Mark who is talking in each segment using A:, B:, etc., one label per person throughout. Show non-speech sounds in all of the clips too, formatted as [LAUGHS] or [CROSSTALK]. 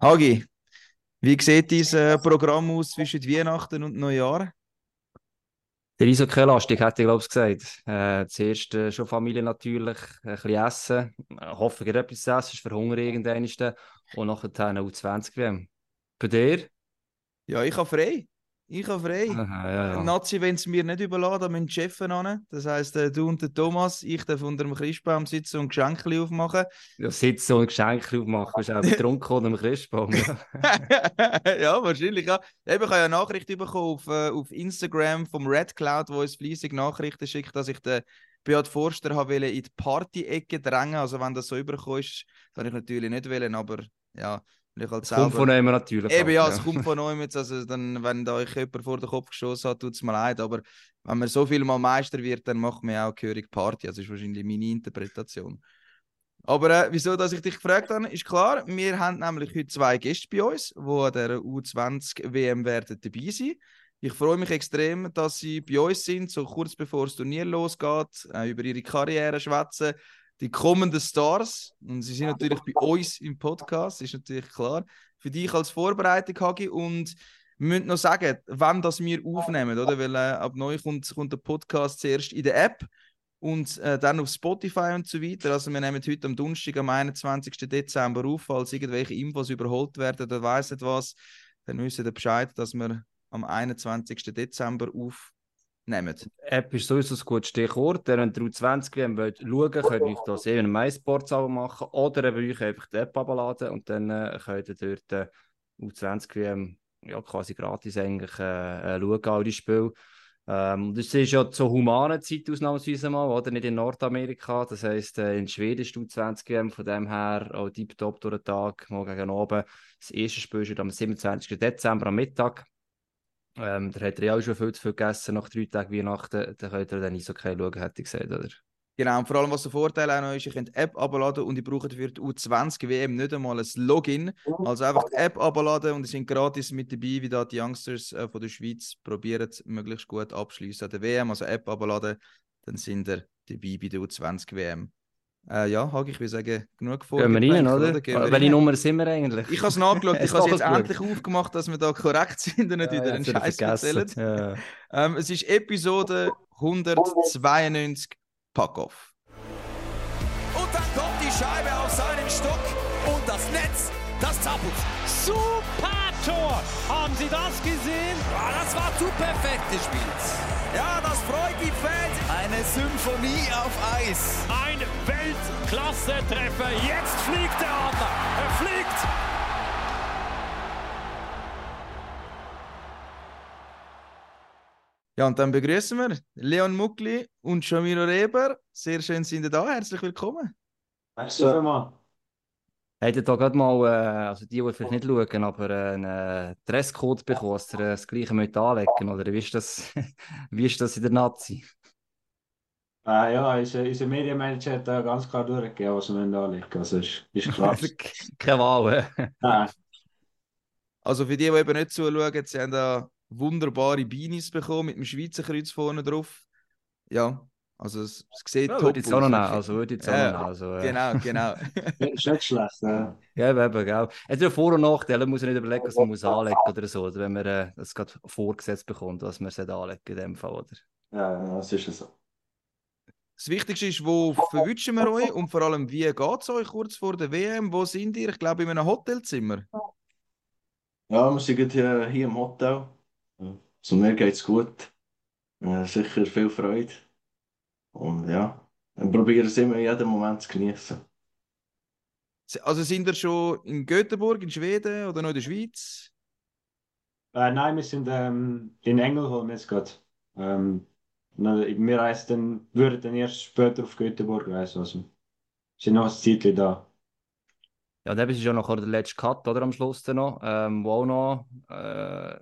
A: Hagi, wie sieht dein äh, Programm aus zwischen Weihnachten und Neujahr?
B: Der Eishockey-lastig, hätte ich glaube ich gesagt. Äh, zuerst äh, schon Familie natürlich, ein bisschen essen. Ich hoffe, ihr etwas zu essen, ist verhungern irgendwann. Und nachher eine U20-WM. Bei dir?
A: Ja, ich habe frei. Ich habe frei.
B: Aha, ja, ja.
A: Nazi, wenn es mir nicht überladen, müssen die Chefs an. Das heisst, äh, du und der Thomas, ich darf unter dem Christbaum sitzen und Geschenke aufmachen.
B: Ja, sitzen und Geschenke aufmachen, bist auch [LAUGHS] betrunken unter dem Christbaum. [LAUGHS] Ja.
A: wahrscheinlich. Ja. Eben, ich habe ja eine Nachricht bekommen auf, äh, auf Instagram vom Red Cloud, wo uns fleissig Nachrichten schickt, dass ich den Beat Forster habe in die Party-Ecke drängen. Also, wenn das so überkommt, kann ich natürlich nicht wählen, aber ja. Ich halt
B: Es kommt von jemandem natürlich.
A: Eben ja,
B: auch,
A: es kommt von euch jetzt. Also dann, wenn da euch jemand vor den Kopf geschossen hat, tut es mir leid. Aber wenn man so viel mal Meister wird, dann macht man ja auch gehörig Party. Also, Das ist wahrscheinlich meine Interpretation. Aber äh, wieso, dass ich dich gefragt habe, ist klar. Wir haben nämlich heute zwei Gäste bei uns, die an der U20 WM werden dabei sein. Ich freue mich extrem, dass sie bei uns sind, so kurz bevor das Turnier losgeht, äh, über ihre Karriere schwätzen, die kommenden Stars. Und sie sind natürlich bei uns im Podcast, ist natürlich klar. Für dich als Vorbereitung, Hagi. Und wir müssen noch sagen, wann das wir aufnehmen, oder? Weil äh, ab neu kommt, kommt der Podcast zuerst in der App und äh, dann auf Spotify und so weiter. Also wir nehmen heute am Donnerstag, am 21. Dezember auf, falls irgendwelche Infos überholt werden oder weiss nicht was, dann wissen ihr Bescheid, dass wir am 21. Dezember aufnehmen.
B: App ist sowieso ein gutes Stichwort. Wenn ihr U20 WM wollt schauen könnt ihr euch das eben MySports machen oder eben euch einfach die App abladen und dann äh, könnt ihr dort äh, U20 WM ja, quasi gratis eigentlich äh, äh, schauen, all die Spiele. Ähm, das ist ja zur humanen Zeit ausnahmsweise mal, oder? Nicht in Nordamerika. Das heisst, äh, in Schweden ist die U20 WM von dem her auch tiptop durch den Tag, mal gegen oben. Das erste Spiel ist am 27. Dezember am Mittag. Ähm, da hat er ja auch schon viel zu viel gegessen nach drei Tagen Weihnachten. Da könnt ihr dann nicht so kein schauen, hätte ich gesagt, oder?
A: Genau, und vor allem, was der Vorteil auch noch ist, ihr könnt die App abladen und ihr braucht für die U20 WM nicht einmal ein Login. Also einfach die App abladen und ihr sind gratis mit dabei, wie da die Youngsters äh, von der Schweiz probieren, möglichst gut abschließen an der WM. Also App abladen, dann sind ihr dabei bei der U20 WM. Äh, ja, Hagi, ich würde sagen, genug vor.
B: Gehen wir rein, oder?
A: Wir
B: Welche
A: rein.
B: Nummer sind wir eigentlich?
A: Ich habe es nachgeschaut, [LAUGHS] ich habe es jetzt endlich aufgemacht, dass wir da korrekt sind und nicht wieder einen Scheiß erzählen.
B: Ja.
A: Ähm, es ist Episode 192 Pack-Off.
C: Und dann kommt die Scheibe auf seinen Stock und das Netz, das zappelt.
D: Super Tor! Haben Sie das gesehen?
C: Ja, das war zu perfekt gespielt. Ja, das freut die Fans. Eine Symphonie auf Eis.
D: Ein Weltklasse-Treffer. Jetzt fliegt der Adler. Er fliegt.
A: Ja, und dann begrüßen wir Leon Muckli und Shamiro Reber. Sehr schön sind ihr da. Herzlich willkommen.
E: Merci vielmals.
B: Habt ihr da gerade mal, äh, also die, die vielleicht nicht schauen, aber äh, einen Dresscode bekommen, dass ihr äh, das Gleiche müsst anlegen oder wie ist das, [LAUGHS] wie ist das in der Nazi?
E: Äh, ja, unser, Medienmanager hat da ganz klar durchgegeben, was wir anlegen müssen. Also ist, ist [LAUGHS] klar.
B: Keine Wahl. [LAUGHS]
E: Nein,
A: Also für die, die eben nicht zuschauen, sie haben da wunderbare Beanies bekommen mit dem Schweizer Kreuz vorne drauf. Ja, also es, es sieht
B: Ja,
A: top
B: jetzt auch noch. Also würde jetzt auch
A: Ja,
B: noch. Also, äh,
A: Genau, genau. [LAUGHS]
E: ist nicht schlecht. Äh.
B: Ja, eben, gell. Es ja Vor- und Nachteile, man muss ja nicht überlegen, was man muss anlegen oder so, oder wenn man äh, das gerade vorgesetzt bekommt, was man sollte anlegen in dem Fall, oder?
E: Ja, ja, das ist so.
A: Das Wichtigste ist, wo verwünschen wir euch und vor allem, wie geht es euch kurz vor der WM? Wo sind ihr? Ich glaube, in einem Hotelzimmer.
E: Ja, wir sind hier, hier im Hotel. Also mir geht es gut. Sicher viel Freude. Und ja, wir probieren es immer jeden Moment zu genießen.
A: Also sind ihr schon in Göteborg, in Schweden oder noch in der Schweiz?
F: Äh, nein, wir sind ähm, in Engelholm jetzt gerade. Ähm, wir reisen dann, würden dann erst später auf Göteborg reisen. Also, sind noch ein Zeitchen da.
B: Ja, und eben ist ja noch der letzte Cut, oder, am Schluss dann noch, ähm, wo auch noch, äh,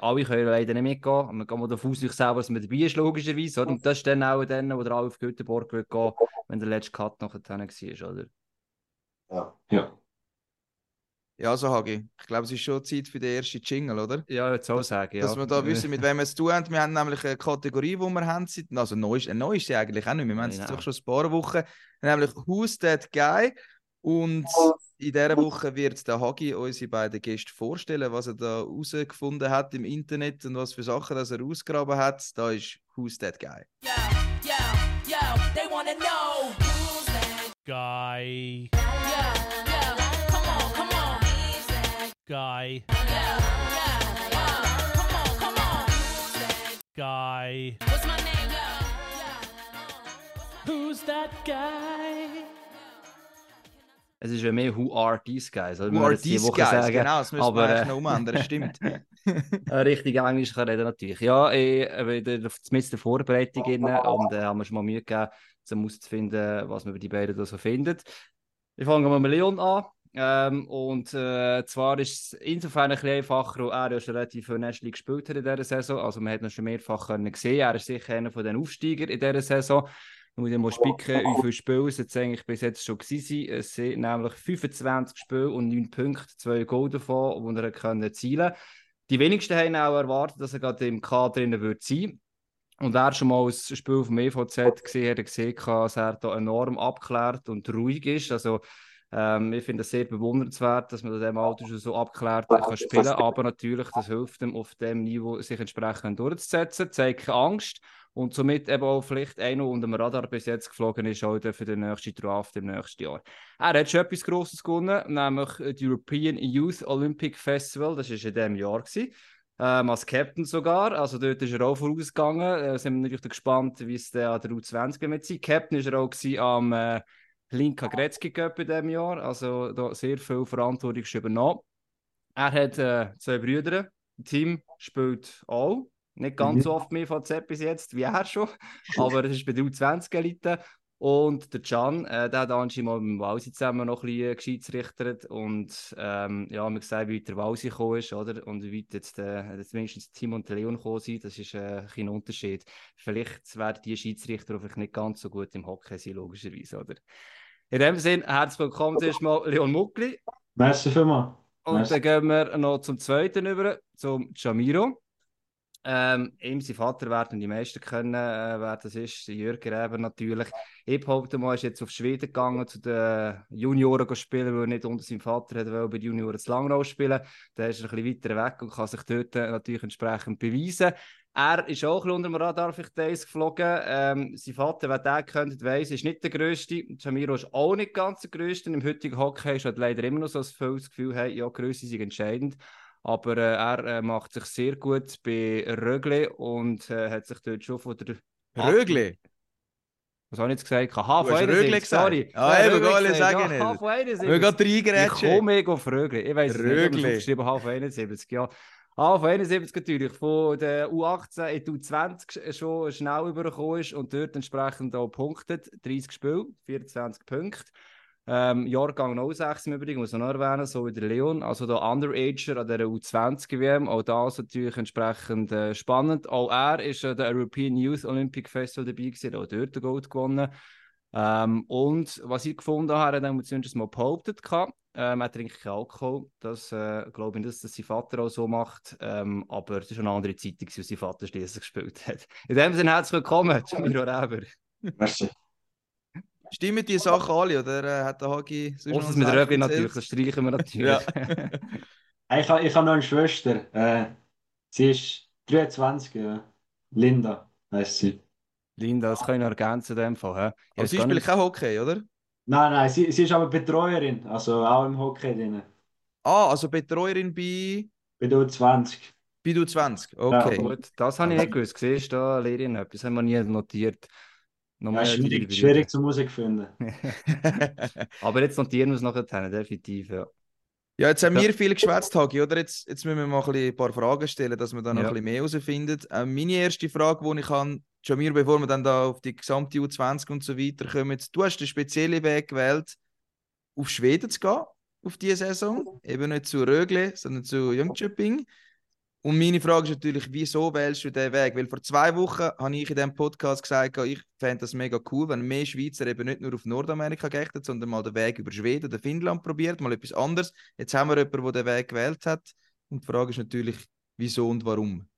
B: alle können leider nicht mitgehen, man kann mal davon aus, sich selber, dass man dabei ist, logischerweise, oder? Und das ist dann auch dann, wo der alle auf Göteborg gehen will, wenn der letzte Cut noch dann war, oder?
E: Ja.
F: Ja.
A: Ja, so Hagi. Ich glaube, es ist schon Zeit für den ersten Jingle, oder?
B: Ja, jetzt auch sagen, ja.
A: Dass wir da wissen, mit wem wir es zu tun haben. Wir haben nämlich eine Kategorie, die wir haben. seit- Also neu ist, neu ist sie eigentlich auch nicht. Wir haben es jetzt
B: nein.
A: doch schon ein paar Wochen. Nämlich Who's That Guy? Und in dieser Woche wird der Hagi unsere beiden Gäste vorstellen, was er da herausgefunden hat im Internet und was für Sachen dass er ausgraben hat. Da ist Who's That Guy?
G: Yo, yo, yo, they wanna know who's that
D: Guy.
G: Yo, yo, come on, come on. Who's that
D: Guy.
G: Yo, yo, yo, come on, come on. Who's that
D: Guy.
G: What's my name? Yo, yo,
D: Who's that guy?
B: Es ist ja mehr Who are these guys? oder?
A: Who
B: wir
A: are these guys?
B: sagen.
A: Genau, das müssen
B: aber,
A: wir
B: äh,
A: eigentlich noch umändern, stimmt. [LAUGHS]
B: Äh, richtig Englisch kann reden natürlich. Ja, ich äh, bin auf der Vorbereitung rein und äh, haben mir schon mal Mühe gegeben, um herauszufinden, was man über die beiden da so findet. Ich fange mal mit Leon an. Ähm, und äh, zwar ist es insofern ein bisschen einfacher, weil er ja schon relativ viel National League gespielt hat in dieser Saison. Also man hat ihn schon mehrfach können sehen. Er ist sicher einer von den Aufsteigern in dieser Saison. Ich muss mal spicken, wie viele Spiele es eigentlich bis jetzt schon sind. Es sind nämlich 25 Spiele und 9 Punkte, 2 Goal davon, die er können konnte. Die wenigsten haben auch erwartet, dass er gerade im Kader drin wird sein. Und wer schon mal ein Spiel vom EVZ gesehen hat, gesehen, dass er da enorm abklärt und ruhig ist. Also, ähm, ich finde es sehr bewundernswert, dass man in diesem Alter schon so abklärt kann spielen Aber natürlich, das hilft ihm auf dem Niveau, sich entsprechend durchzusetzen, zeigt keine Angst und somit eben auch vielleicht einer unter dem Radar bis jetzt geflogen ist, auch für den nächsten Draft im nächsten Jahr. Er hat schon etwas Grosses gewonnen, nämlich das European Youth Olympic Festival, das war in diesem Jahr. Gewesen. Ähm, als Captain sogar, also dort ist er auch vorausgegangen. Äh, sind wir natürlich gespannt, wie es der an der U20 mit sein. Captain war er auch am äh, Linka Gretzky Cup in diesem Jahr, also da sehr viel Verantwortung übernommen. Er hat äh, zwei Brüder, Team spielt auch, nicht ganz so oft mehr von Z bis jetzt, wie er schon, [LAUGHS] aber es ist bei der U20-Elite. Und der Can, äh, der hat anscheinend mal mit dem Walsi zusammen noch ein bisschen geschiedsrichtert und ähm, ja, man sieht, wie der Walsi gekommen ist, oder? Und wie weit jetzt, äh, jetzt mindestens Tim und Leon gekommen sind, das ist äh, ein Unterschied. Vielleicht werden die Schiedsrichter vielleicht nicht ganz so gut im Hockey sein, logischerweise, oder? In dem Sinne, herzlich willkommen zuerst mal Leon Muckli.
F: Merci vielmals.
B: Und
F: Merci.
B: dann gehen wir noch zum zweiten über, zum Jamiro. Ähm, ihm, sein Vater werden die meisten kennen, äh, wer das ist, Jürgen Reber natürlich. Ich behaupte mal, ist jetzt auf Schweden gegangen, zu den Junioren zu spielen, weil er nicht unter seinem Vater hat, weil bei den Junioren zu Langnau spielen. Dann ist er ein bisschen weiter weg und kann sich dort äh, natürlich entsprechend beweisen. Er ist auch ein bisschen unter dem Radar für Days geflogen. Ähm, sein Vater, wer den kennt, weiss, ist nicht der Größte. Jamiro ist auch nicht ganz der Größte. Im heutigen Hockey ist halt leider immer noch so, dass das Gefühl haben, ja, Größe ist entscheidend. Aber äh, er äh, macht sich sehr gut bei Rögle und äh, hat sich dort schon von der.
A: Rögle?
B: Was habe ich jetzt gesagt? H
A: Du hast Rögle gesagt.
B: sorry.
A: Ah, eben,
B: Rögle
A: Goalie
B: gesagt.
A: sagen
B: ja, H
A: nicht.
B: von 71.
A: Wir
B: Ich
A: reingerätschen.
B: komme mega auf Rögle. Ich weiß es nicht, ich habe
A: Rögle.
B: es aufgeschrieben, H von 71, ja. H von 71 natürlich, von der U18 in die U20 schon schnell übergekommen ist und dort entsprechend auch punktet. 30 Spiele, 24 Punkte. Ähm, Jahrgang 06 im Übrigen, muss ich noch erwähnen, so wie der Leon, also der Underager an der U20-WM, auch das natürlich entsprechend äh, spannend. Auch er ist an der European Youth Olympic Festival dabei gewesen, auch dort den Gold gewonnen. Ähm, und was ich gefunden habe, hat er zumindest mal behauptet, gehabt, ähm, er trinkt keinen Alkohol. Das äh, glaube ich, dass das sein Vater auch so macht. Ähm, aber es war eine andere Zeit, als sein Vater schließlich gespielt hat. In dem Sinne, herzlich willkommen, Jamiro Reber.
E: Merci.
A: Stimmen die Sachen alle, oder äh, hat der Hagi
B: Außer mit
A: erzählt?
B: natürlich, das streichen wir natürlich.
A: Ja. [LAUGHS]
F: Ich habe ich ha noch eine Schwester. Äh, sie ist 23, ja. Linda heißt sie.
B: Linda, das kann ich noch ergänzen in dem Fall. Ich
A: Aber sie spielt
B: nicht-
A: kein Hockey, oder?
F: Nein, nein, sie, sie ist aber Betreuerin, also auch im Hockey drin.
A: Ah, also Betreuerin bei,
F: Bei der U20.
A: bei du 20. Okay.
B: Gut, das habe ich nicht gewusst. Siehst du, da lehre ich noch etwas. haben wir nie notiert.
F: Ja, schwierig, schwierig zur Musik finden. [LAUGHS]
B: Aber jetzt notieren wir es nachher, definitiv. Ja.
A: Ja, jetzt haben
B: Ja.
A: wir viel geschwätzt, Hagi, oder? Jetzt, jetzt müssen wir mal ein, paar Fragen stellen, dass wir dann noch
B: Ja.
A: ein bisschen mehr herausfinden. Ähm, meine erste Frage, die ich habe, Jamir, bevor wir dann da auf die gesamte U20 und so weiter kommen, du hast den speziellen Weg gewählt, auf Schweden zu gehen, auf diese Saison. Eben nicht zu Rögle, sondern zu Jönköping. Und meine Frage ist natürlich, wieso wählst du diesen Weg? Weil vor zwei Wochen habe ich in diesem Podcast gesagt, ich fände das mega cool, wenn mehr Schweizer eben nicht nur auf Nordamerika gechtet, sondern mal den Weg über Schweden oder Finnland probiert, mal etwas anderes. Jetzt haben wir jemanden, der den Weg gewählt hat. Und die Frage ist natürlich, wieso und warum?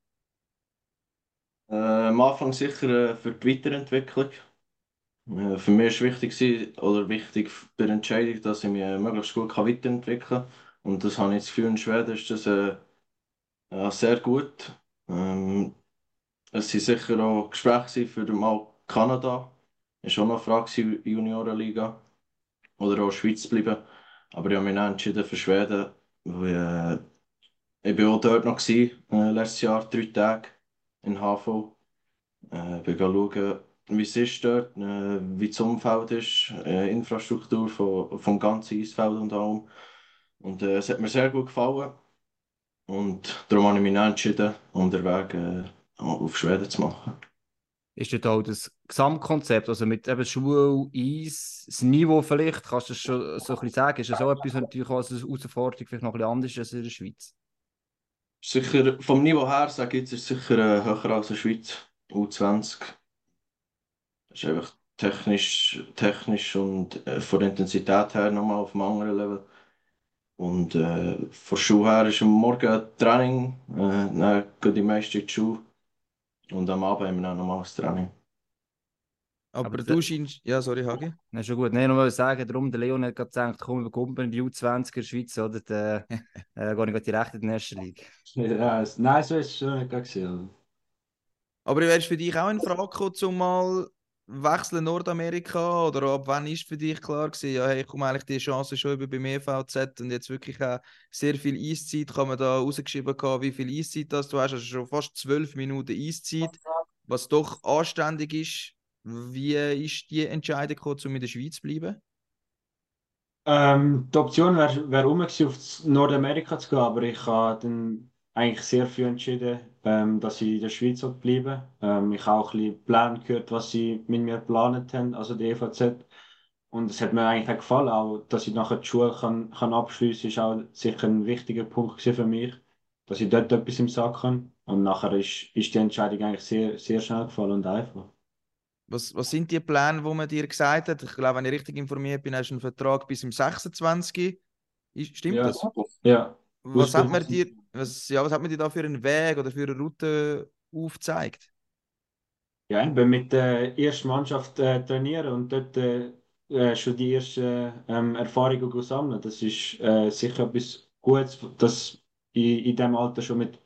E: Äh, am Anfang sicher äh, für die Weiterentwicklung. Äh, Für mich war wichtig, oder wichtig bei der Entscheidung, dass ich mich äh, möglichst gut kann weiterentwickeln kann. Und das habe ich das Gefühl, in Schweden ist das äh, ja, sehr gut. Ähm, es waren sicher auch Gespräche für mal Kanada. Ist auch noch eine Frage gewesen, Juniorenliga. Oder auch Schweiz bleiben. Aber ich habe mich dann entschieden für Schweden, weil äh, ich bin auch dort noch gewesen, äh, letztes Jahr, drei Tage in HV. Äh, bin schauen, wie es ist dort, äh, wie das Umfeld ist, äh, Infrastruktur von, vom ganzen Eisfeld und allem. Und äh, es hat mir sehr gut gefallen. Und darum habe ich mich entschieden, den Weg äh, auf Schweden zu machen.
B: Ist dort auch das Gesamtkonzept, also mit eben Schule, Eis, das Niveau vielleicht, kannst du das schon so ein bisschen sagen, ist das auch etwas, was natürlich als Herausforderung vielleicht noch ein bisschen anders als in der Schweiz?
E: Sicher, vom Niveau her sage ich ist es sicher äh, höher als in der Schweiz, U20. Das ist einfach technisch, technisch und äh, von der Intensität her nochmal auf einem anderen Level. Und äh, von der Schule her ist am Morgen Training, äh, dann gehen die meisten in die Schule und am Abend haben wir dann nochmal das Training.
A: Aber,
B: Aber
A: du scheinst. Ja, sorry, Hagi.
B: Ist schon gut. Nein, nur sagen, darum, der Leon hat gerade gedacht, komm, wir kommen in die U20 in der Schweiz, oder? Dann [LAUGHS] äh, gehe ich gerade direkt in die erste Liga.
F: Ja, nein, so ist es schon nicht gewesen.
A: Aber wäre es für dich auch in Frage gekommen, mal wechseln Nordamerika? Oder ab wann ist für dich klar gewesen, ja, hey, ich komme eigentlich die Chance schon über beim EVZ und jetzt wirklich auch sehr viel Eiszeit, kann man da rausgeschrieben haben, wie viel Eiszeit das du hast, also schon fast zwölf Minuten Eiszeit, was doch anständig ist. Wie ist die Entscheidung gekommen, um in der Schweiz zu bleiben?
F: Ähm, die Option wäre wär gewesen, auf Nordamerika zu gehen, aber ich habe dann eigentlich sehr früh entschieden, ähm, dass ich in der Schweiz bleiben will. Ähm, ich habe auch ein bisschen Pläne gehört, was sie mit mir geplant haben, also die EVZ. Und es hat mir eigentlich auch gefallen, auch, dass ich nachher die Schule kann, kann abschließen, ist auch sicher ein wichtiger Punkt für mich, dass ich dort etwas im Sack kann. Und nachher ist, ist die Entscheidung eigentlich sehr, sehr schnell gefallen und einfach.
A: Was, was sind die Pläne, die man dir gesagt hat? Ich glaube, wenn ich richtig informiert bin, hast du einen Vertrag bis im 26. Ist, stimmt
F: Ja.
A: das?
F: Ja.
A: Was hat man dir, was, ja, was hat man dir da für einen Weg oder für eine Route aufgezeigt?
F: Ja, ich bin mit der ersten Mannschaft äh, trainieren und dort äh, äh, schon die ersten ähm, Erfahrungen sammeln. Das ist äh, sicher etwas Gutes, dass in, in diesem Alter schon mit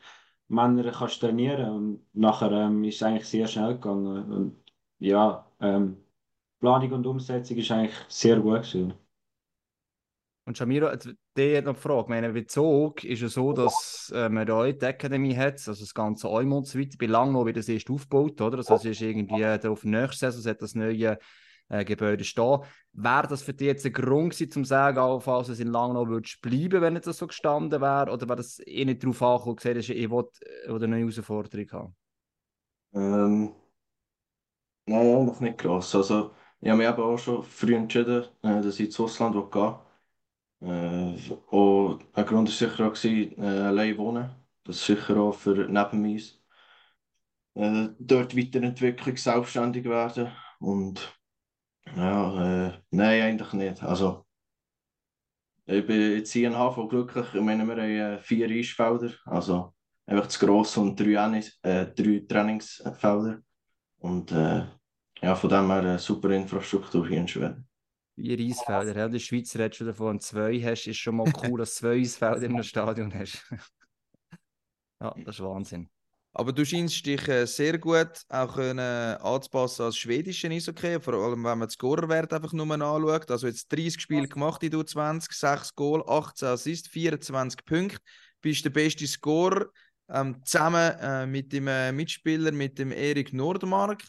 F: Männern kannst trainieren und nachher ähm, ist es eigentlich sehr schnell gegangen. Und ja, ähm, Planung und Umsetzung ist eigentlich sehr gut gewesen.
B: Und Shamiro, jetzt- die hat noch gefragt, meine, bei Zug ist es so, dass äh, man da die Academy hat, also das ganze Eumund und so weiter, bei Langnau wird das erst aufgebaut, oder? Also es ist irgendwie äh, auf der nächsten Saison hat das neue äh, Gebäude stehen. Wäre das für dich jetzt ein Grund gewesen, zu sagen, auch falls es in Langnau würdest bleiben, wenn es das so gestanden wäre, oder wäre das eh nicht darauf angekommen, dass ich äh, eine neue Herausforderung haben?
E: Ähm, nein, eigentlich nicht gross. Also, ich habe mich eben auch schon früh entschieden, äh, dass ich ins Ausland will. Auch ein Grund war sicher auch, allein wohnen. Das ist sicher auch für neben mir. Dort Weiterentwicklung, selbstständig werden. Und ja, äh, nein, eigentlich nicht. Also, ich bin jetzt hier in HV glücklich. Ich meine, wir haben vier Eisfelder. Also, einfach zu gross und drei, äh, drei Trainingsfelder. Und ja, von dem eine super Infrastruktur hier in Schweden.
B: Vier Eisfelder, ja, der Schweizer hat schon davon zwei hast, ist schon mal cool, dass du zwei Eisfelder in einem [LAUGHS] Stadion hast. [LAUGHS] ja, das ist Wahnsinn.
A: Aber du scheinst dich äh, sehr gut auch können, anzupassen als schwedischen Eishockey, vor allem wenn man den Scorerwert einfach nur anschaut. Also jetzt 30 Spiele gemacht in du 20, 6 Goal, 18 Assists, 24 Punkte. Bist der beste Scorer ähm, zusammen äh, mit dem äh, Mitspieler, mit dem Erik Nordmark.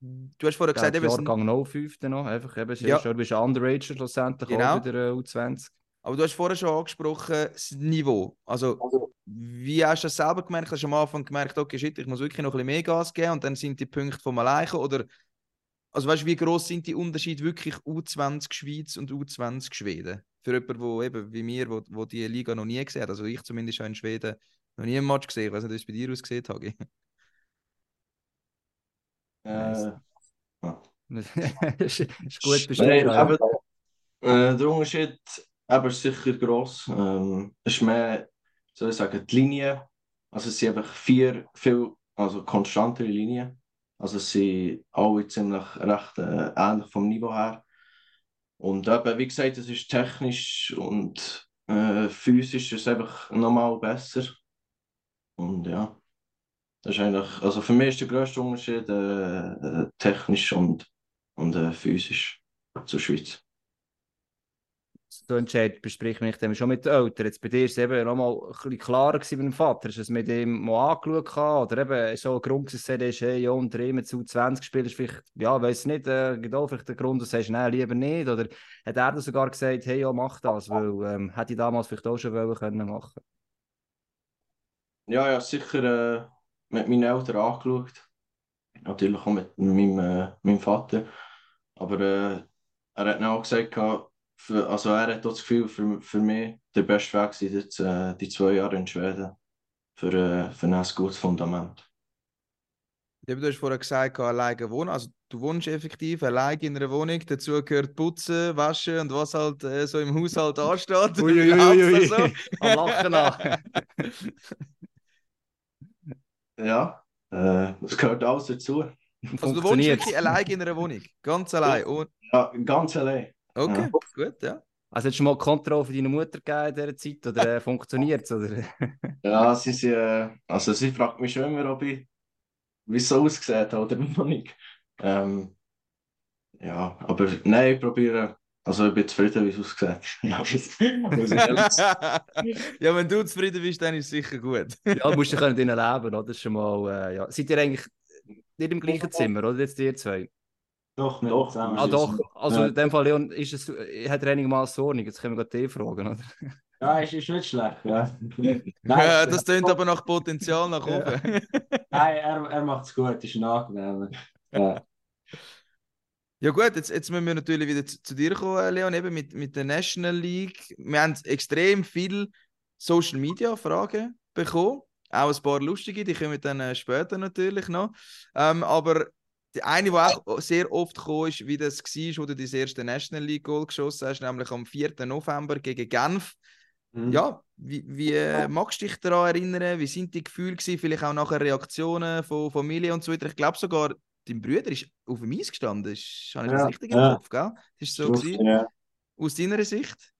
A: Du hast vorher gesagt, eben,
B: Jahrgang 05 dann noch, einfach eben,
A: Ja.
B: du bist ein Underager schlussendlich
A: Genau.
B: auch bei der äh, U20.
A: aber du hast vorher schon angesprochen, das Niveau. Also, wie hast du das selber gemerkt? Hast du am Anfang gemerkt, okay, shit, ich muss wirklich noch ein bisschen mehr Gas geben und dann sind die Punkte vom Alleine? Oder, also weißt du, wie groß sind die Unterschiede wirklich U20 Schweiz und U20 Schweden? Für jemanden, wo eben wie mir, wo, wo die Liga noch nie gesehen hat. Also ich zumindest habe in Schweden noch nie einen Match gesehen. Ich weiß nicht, wie es bei dir ausgesehen hat.
E: Äh,
B: ist, [LAUGHS] ist gut
E: Nein,
B: beschrieben. ja.
E: eben, äh, der Unterschied ist sicher gross. Ähm, es ist mehr, soll ich sagen, die Linie. Also es sind einfach vier viel also konstantere Linien. Also sie sind alle ziemlich recht äh, ähnlich vom Niveau her. Und eben, wie gesagt, es ist technisch und äh, physisch ist es einfach nochmal besser. Und ja, das ist eigentlich, also für mich ist der grösste Unterschied äh, äh, technisch und, und äh, physisch zur Schweiz.
B: So entscheidet, bespricht man dann schon mit den Eltern. Jetzt bei dir ist es eben noch mal ein bisschen klarer gewesen mit dem Vater. Hast du es mit ihm mal angeschaut? Oder eben so ein Grund, dass er ist, hey, ja, unter ihm zu 20 spielst, vielleicht, ja, weiß nicht, äh, gibt auch vielleicht den Grund, dass du sagst, nein, lieber nicht. Oder hat er sogar gesagt, hey, ja, mach das, weil ähm, hätte ich damals vielleicht auch schon wollen können machen.
E: Ja, ja, sicher äh, mit meinen Eltern angeschaut. Natürlich auch mit meinem, äh, meinem Vater. Aber äh, er hat dann auch gesagt, gehabt, für, also er hat auch das Gefühl, für, für mich der beste Weg sind jetzt äh, die zwei Jahre in Schweden für, äh, für ein gutes Fundament.
A: Du hast vorher gesagt, alleine wohnen. Also du wohnst effektiv alleine in einer Wohnung. Dazu gehört Putzen, Waschen und was halt äh, so im Haushalt ansteht.
B: Ui, ui, ui, [LAUGHS] ui. Am Lachen nach. [LAUGHS]
E: Ja, äh, das gehört alles dazu.
A: Also du wohnst
B: Funktioniert.
A: wirklich alleine in einer Wohnung? Ganz allein? Und,
E: Ja, ganz allein.
A: okay, gut, ja.
B: Also hättest du mal Kontrolle für deine Mutter gegeben in dieser Zeit? Oder äh, funktioniert es? Oder? [LAUGHS]
E: Ja, sie, sie, äh, also sie fragt mich schon immer, ob ich, wie es so ausgesehen hat oder [LAUGHS] noch nicht. Ähm, ja, aber nein, ich probiere, also ich bin zufrieden, wie es muss ich ehrlich sagen.
A: ja, wenn du zufrieden bist, dann ist es sicher gut.
B: Ja, musst du können drinnen leben, oder? Das ist schon mal, äh, ja. Seid ihr eigentlich nicht im gleichen Zimmer, oder? Jetzt ihr zwei?
F: Doch, nicht
E: Doch,
F: zusammen.
B: Ah, doch. Also
E: Ja.
B: in dem Fall, Leon, ist es, hat er einigermaßen Ordnung. Jetzt können wir gerade die fragen, oder?
F: Ja, ist, ist nicht schlecht. Ja. [LAUGHS]
A: Ja,
F: es-
A: das tönt aber nach Potenzial nach oben.
F: Nein, er, er macht es gut, ist ein angenehmer. Ja. [LAUGHS]
A: Ja gut, jetzt, jetzt müssen wir natürlich wieder zu, zu dir kommen, Leon, eben mit, mit der National League. Wir haben extrem viele Social Media Fragen bekommen. Auch ein paar lustige, die kommen dann äh, später natürlich noch. Ähm, aber die eine, die auch sehr oft gekommen ist, wie das war, wo du dein erste National League Goal geschossen hast, nämlich am 4. November gegen Genf.
F: Mhm.
A: Ja, wie, wie äh, magst du dich daran erinnern? Wie sind die Gefühle gewesen? Vielleicht auch nachher Reaktionen von Familie und so weiter. Ich glaube sogar, dein Bruder ist auf dem Eis gestanden. Ist, habe ich das
F: Ja,
A: richtig im
F: ja.
A: Kopf, gell? Das ist so gewesen.
F: ja.
A: Aus deiner Sicht?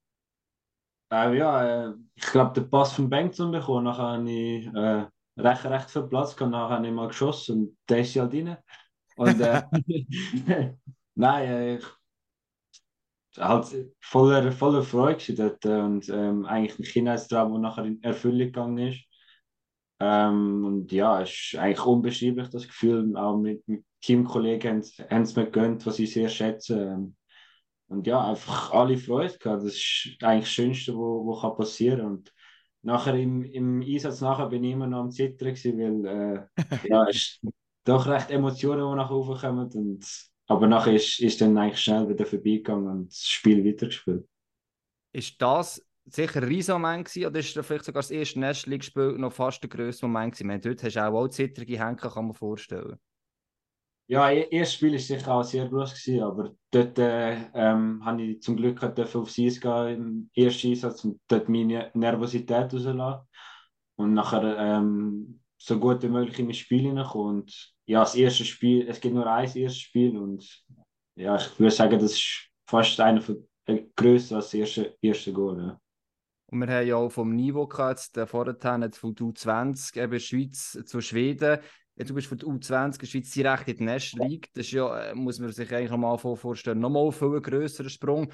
F: Äh, ja, äh, ich glaube, den Pass von Bengtson bekommen. Nachher habe ich äh, recht, recht viel Platz gehabt. Nachher habe ich mal geschossen und der ist ja halt rein. Und äh, [LAUGHS] [LAUGHS] nein, äh, ich halt voller, voller Freude dort äh, und ähm, eigentlich ein Kindheitstraum, der nachher in Erfüllung gegangen ist. Ähm, und ja, es ist eigentlich unbeschreiblich das Gefühl. Auch mit, mit Teamkollegen haben es mir gegönnt, was ich sehr schätze. Ähm, und ja, einfach alle Freude gehabt. Das ist eigentlich das Schönste, was wo, wo kann passieren kann. Und nachher im, im Einsatz nachher bin ich immer noch am Zittern gewesen, weil äh, ja, [LAUGHS] es ist doch recht Emotionen, die nachher hochkommen. Und, aber nachher ist, ist dann eigentlich schnell wieder vorbeigegangen und das Spiel weitergespielt.
B: Ist das sicher ein riesen Moment gewesen, oder ist das vielleicht sogar das erste National League-Spiel noch fast der grösste Moment gewesen? Meine, dort hast du auch, auch zittrige Hände, kann man vorstellen.
F: Ja, ihr erstes Spiel war sicher auch sehr groß, gewesen, aber dort äh, ähm, habe ich zum Glück dürfen aufs Eis gehen im ersten Einsatz und dort meine Nervosität rauslassen. Und nachher ähm, so gut wie möglich in mein Spiel hineinkommen. Und ja, das erste Spiel, es gibt nur ein erstes Spiel und ja, ich würde sagen, das ist fast einer von äh, grösser als das erste, erste Goal. Ja.
B: Und wir haben ja auch vom Niveau gehabt, jetzt, äh, vorher von der U20, eben Schweiz zu Schweden. Ja, du bist von der U20 in der Schweiz direkt in die National League. Das ist ja, äh, muss man sich eigentlich am Anfang vorstellen, nochmal viel ein grösserer Sprung.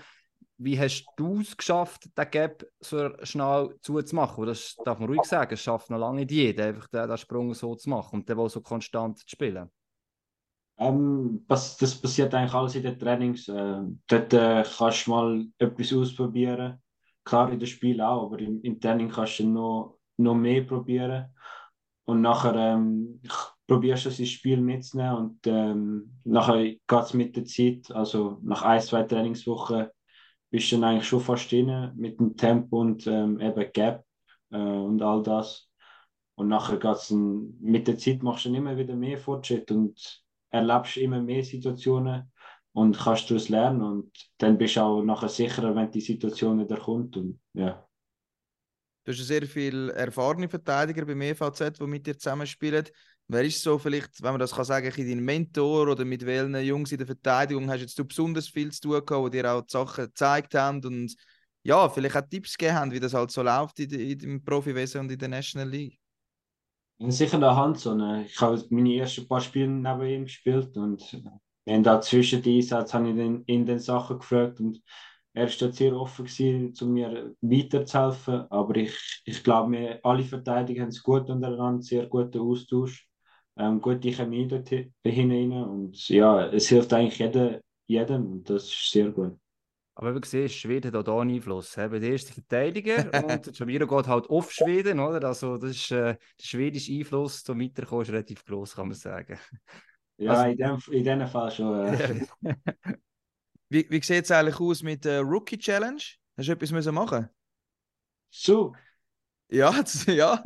B: Wie hast du es geschafft, den Gap so schnell zuzumachen? Und Das darf man ruhig sagen, es schafft noch lange nicht jeder, einfach den, den Sprung so zu machen und dann so konstant zu spielen.
F: Ähm, das, das passiert eigentlich alles in den Trainings. Äh, dort äh, kannst du mal etwas ausprobieren. Klar, in den Spiel auch, aber im, im Training kannst du noch, noch mehr probieren. Und nachher ähm, probierst du das Spiel mitzunehmen und ähm, nachher geht es mit der Zeit. Also nach ein, zwei Trainingswochen bist du dann eigentlich schon fast drin mit dem Tempo und ähm, eben Gap äh, und all das. Und nachher geht's dann, mit der Zeit machst du dann immer wieder mehr Fortschritt und erlebst immer mehr Situationen und kannst daraus lernen und dann bist du auch nachher sicherer, wenn die Situation wieder kommt und ja.
A: Du hast sehr viele erfahrene Verteidiger beim EVZ, die mit dir zusammenspielen. Wer ist so vielleicht, wenn man das kann sagen, bisschen dein Mentor oder mit welchen Jungs in der Verteidigung hast jetzt du besonders viel zu tun gehabt, die dir auch die Sachen gezeigt haben und ja, vielleicht auch Tipps gegeben haben, wie das halt so läuft in, in dem Profiwesen und in der National League?
F: Sicher der Hanson. Ich habe meine ersten paar Spiele neben ihm gespielt und wir haben da zwischen den Einsätzen habe ich ihn in den Sachen gefragt und er war sehr offen gewesen, um mir weiterzuhelfen. Aber ich, ich glaube, wir alle Verteidiger haben es gut untereinander, sehr guten Austausch, ähm, gute Chemie dort hi- hinein und ja, es hilft eigentlich jedem, jedem und das ist sehr gut.
B: Aber wie siehst, Schweden hat auch einen Einfluss. He? Bei der erste Verteidiger [LAUGHS] und Jamiro geht halt auf Schweden, oder? Also das ist, äh, der schwedische Einfluss zum Weiterkommen ist relativ groß, kann man sagen.
F: Ja,
B: Also-
F: in dem, in dem Fall schon. Äh. [LAUGHS]
A: Wie, wie sieht es eigentlich aus mit der Rookie Challenge? Hast du etwas müssen machen?
F: So,
A: Ja, [LAUGHS] das, ja.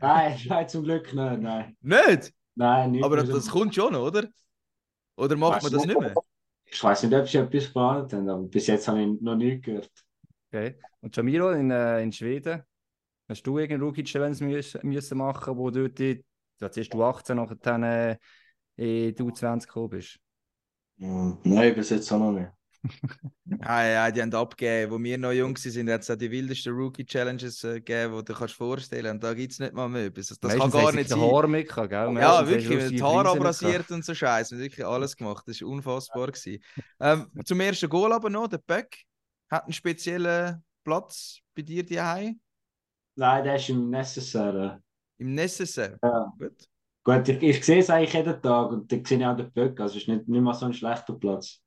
F: nein, nein, zum Glück nicht, nein.
A: Nicht?
F: Nein, nicht
A: Aber das kommt schon, oder? Oder macht man das
F: nicht.
A: mehr?
F: Ich weiß nicht, ob sie etwas geplant haben, aber bis jetzt habe ich noch nichts gehört.
B: Okay. Und Jamiro in, äh, in Schweden, hast du irgendeine Rookie-Challenge müssen, müssen machen, wo du dort, jetzt bist du 18, nachher dann äh, in die U20 gekommen bist?
E: Hm, Nein, bis jetzt auch noch nicht. [LAUGHS]
A: Ah, ja, die haben abgegeben. Wo wir noch jung waren, hat es auch die wildesten Rookie-Challenges äh, gegeben, die du kannst vorstellen kannst. Und da gibt es nicht mal mehr etwas. Das kann gar nicht sein.
B: Haar mitgehabt, gell?
A: Ja,
B: Meistens sie
A: wirklich, mit
B: Friesen
A: abrasiert und so Scheiß. Wir haben wirklich alles gemacht. Das war unfassbar. Gewesen. Ähm, zum ersten Goal aber noch, der Beck hat einen speziellen Platz bei dir daheim
F: Nein, der ist im Necessaire.
A: im Necessaire.
F: Ja.
A: Gut.
F: Gut, ich, ich sehe es eigentlich jeden Tag und dann sehe ich auch den Böck, also es ist nicht, nicht mal so ein schlechter Platz.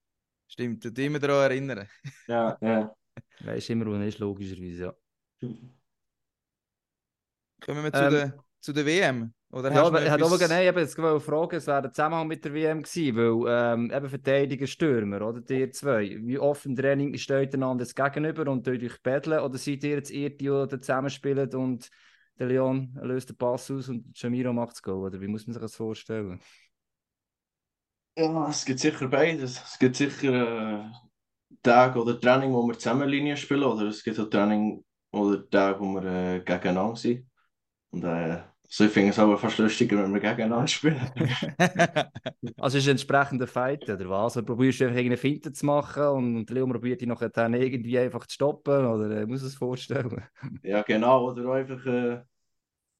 A: Stimmt, tut immer daran erinnern. [LAUGHS]
F: Ja, ja.
B: Weißt immer, wo er ist, logischerweise, ja.
A: Kommen wir zu,
B: Ähm,
A: der, zu der WM? Oder
B: Ja,
A: du
B: aber, hat
A: etwas-
B: aber nein, eben, jetzt wollte ich fragen, es wäre der Zusammenhang mit der WM gewesen, weil ähm, eben Verteidiger, Stürmer, oder die zwei, wie oft im Training steht einander das gegenüber und tut euch betteln, oder seid ihr jetzt ihr, die da zusammenspielen und der Leon löst den Pass aus und Jamiro macht das Goal, oder wie muss man sich das vorstellen?
E: Ja, es gibt sicher beides. Es gibt sicher äh, Tage oder Training, wo wir zusammen Linie spielen, oder es gibt auch Training oder Tage, wo wir äh, gegeneinander sind. Und äh, finde es aber fast lustiger, wenn wir gegeneinander spielen. [LAUGHS]
B: Also es ist ein entsprechender Fight, oder was? Oder probierst du einfach irgendeine Finte zu machen und, und Leon probiert dich nachher dann irgendwie einfach zu stoppen, oder äh, muss es vorstellen? [LAUGHS]
E: Ja, genau. Oder einfach, äh,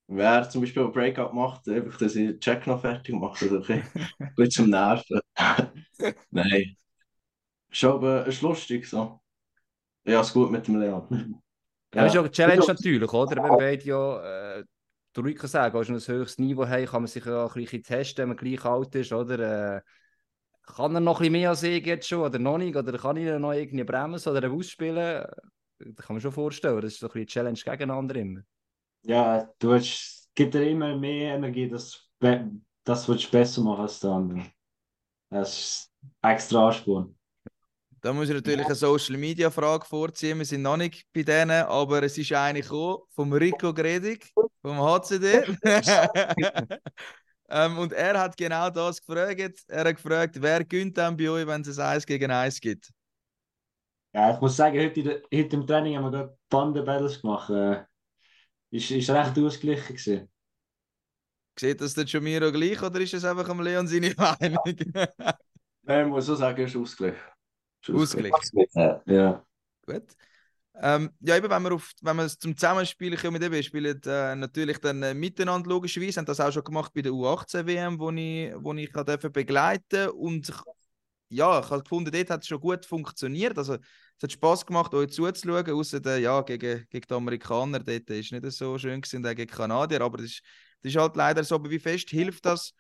E: wer zum Beispiel einen Breakout macht, einfach, dass ich den Check noch fertig mache. Oder ein ein bisschen zum Nerven. [LAUGHS] Nein. Schon, aber ist lustig so. Ja, ist gut mit dem Leon.
B: Ja, das ist auch eine Challenge natürlich, oder? Wenn beide ja äh, der Rücken sagen, hast du ein höchstes Niveau haben, kann man sich ja auch ein bisschen testen, wenn man gleich alt ist, oder? Äh, kann er noch ein bisschen mehr als ich jetzt schon, oder noch nicht? Oder kann ich noch irgendwie bremsen oder ausspielen? Das kann man schon vorstellen, das ist so ein bisschen Challenge gegeneinander immer.
F: Ja, du hast, gibt dir immer mehr Energie, das, das willst du besser machen als der andere. Das ist extra Ansporn.
A: Da muss ich natürlich eine Social Media Frage vorziehen. Wir sind noch nicht bei denen, aber es ist eine gekommen vom Rico Gredig vom HCD. [LAUGHS] ähm, und er hat genau das gefragt. Er hat gefragt, wer gönnt dann bei euch, wenn es ein 1 gegen 1 gibt?
F: Ja, ich muss sagen, heute, heute im Training haben wir gerade Bande-Battles gemacht. Äh, ist, ist recht ausgeglichen gewesen.
A: Sieht das der Jamiro gleich oder ist es einfach am Leon seine [LAUGHS] Meinung?
E: Nein, ich muss so sagen, ist ausgeglichen. Es
A: Ausgeglichen.
E: Ja.
F: Ja.
A: Gut. Ähm, ja, eben, wenn wir, auf, wenn wir zum Zusammenspielen kommen, eben, spielen äh, natürlich dann äh, miteinander logischerweise. Haben das auch schon gemacht bei der U18-WM, wo ich, wo ich kann dürfen begleiten und ja, ich habe gefunden, dort hat es schon gut funktioniert. Also, es hat Spaß gemacht, euch zuzuschauen, außer der, ja, gegen, gegen die Amerikaner. Dort ist nicht so schön gewesen, gegen die Kanadier, aber das ist, das ist halt leider so. Aber wie fest hilft das,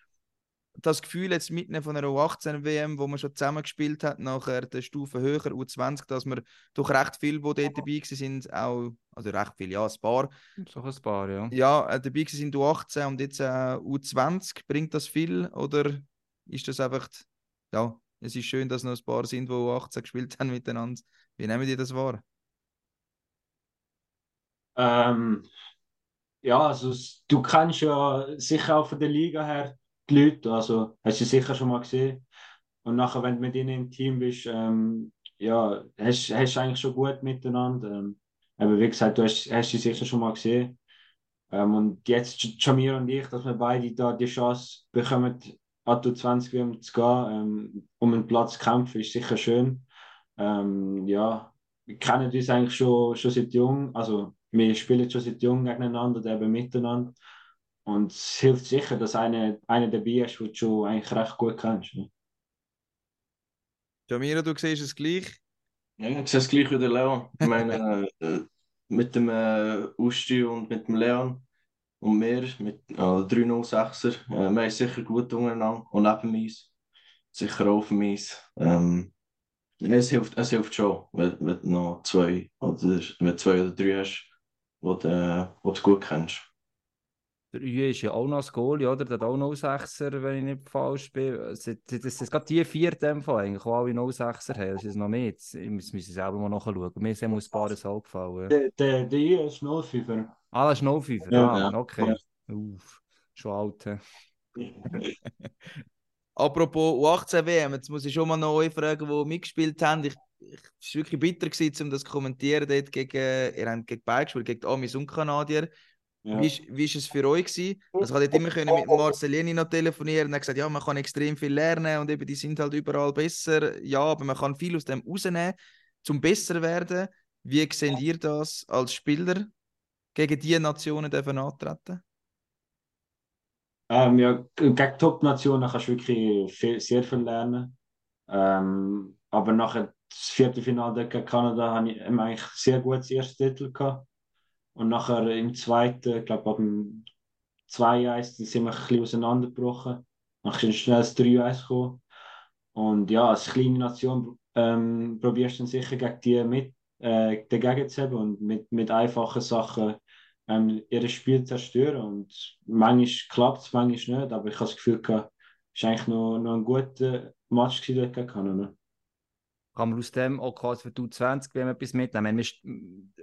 A: das Gefühl jetzt mitnehmen von einer U18-WM, wo man schon zusammen gespielt hat, nachher der Stufe höher, U20, dass man doch recht viel, die dort dabei sind, auch, also recht viel, ja, ein paar,
B: So ein paar, ja.
A: ja, äh, dabei sind U18 und jetzt äh, U20. Bringt das viel oder ist das einfach, ja, es ist schön, dass noch ein paar sind, die U18 gespielt haben miteinander. Wie nehmen die das wahr?
F: Ähm, ja, also du kennst ja sicher auch von der Liga her die Leute, also hast du sicher schon mal gesehen. Und nachher, wenn du mit ihnen im Team bist, ähm, ja, hast du eigentlich schon gut miteinander. Ähm, aber wie gesagt, du hast, hast sie sicher schon mal gesehen. Ähm, und jetzt Jamir und ich, dass wir beide da die Chance bekommen, an die 20 WM zu gehen, ähm, um einen Platz zu kämpfen, ist sicher schön. Ähm, ja, wir kennen uns eigentlich schon, schon seit jung, also wir spielen schon seit jung gegeneinander, eben miteinander. Und es hilft sicher, dass einer, einer dabei ist, den du schon eigentlich recht gut kennst. Ne?
A: Jamira, du siehst es gleich.
E: Ja, ich sehe es gleich wie der Leon. Ich meine, äh, mit dem äh, Usti und mit dem Leon und mir, mit äh, 306er, äh, wir haben sicher gut untereinander und neben uns, sicher auf dem Eis. Ähm, es hilft, es hilft schon, wenn, wenn du noch zwei oder, wenn zwei oder drei hast, die du, äh, die du gut kennst.
B: Der Ü ist ja auch noch das Goalie, oder? Der hat auch noch 6er, wenn ich nicht falsch bin. Es sind- Das sind gerade die vier in dem Fall, eigentlich, die alle 06er haben. Das ist noch mehr. Jetzt müssen wir selber mal nachschauen. Mir sind ein paar Auge gefallen.
F: Der, der, ist 05er.
B: Ah, das ist 05.
F: Ja,
B: ah,
E: ja.
B: okay. Uff, schon alt. [LAUGHS]
A: Apropos U18 WM, jetzt muss ich schon mal noch euch fragen, die mitgespielt haben. Ich, ich, es war wirklich bitter, gewesen, um das zu kommentieren. Dort gegen, ihr habt gegen beide gespielt, gegen die Amis und Kanadier.
F: Ja.
A: Wie, ist, wie ist es für euch gewesen? Also ich immer können mit Marcelini noch telefonieren und er hat gesagt, ja, man kann extrem viel lernen und eben die sind halt überall besser. Ja, aber man kann viel aus dem rausnehmen, zum besser werden. Wie seht ihr das als Spieler gegen diese Nationen dürfen antreten?
F: Ähm, ja, gegen Top-Nationen kannst du wirklich viel, sehr viel lernen. Ähm, aber nachher das Viertelfinale gegen Kanada habe ich ähm, eigentlich sehr gut das erste Titel gehabt. Und nachher im zweiten, ich glaube ab dem 2-1, dann sind wir ein bisschen auseinandergebrochen. Nachher ist schnell das 3-1 gekommen. Und ja, als kleine Nation ähm, probierst du dann sicher gegen die mit, äh, dagegen zu haben und mit, mit einfachen Sachen ähm, ihr Spiel zerstören. Und manchmal klappt es, manchmal nicht. Aber ich habe das Gefühl, es war eigentlich noch, noch ein guter Match dort gegen Kanada.
B: Kann man aus dem auch quasi für die U20 WM etwas mitnehmen? Wir ist-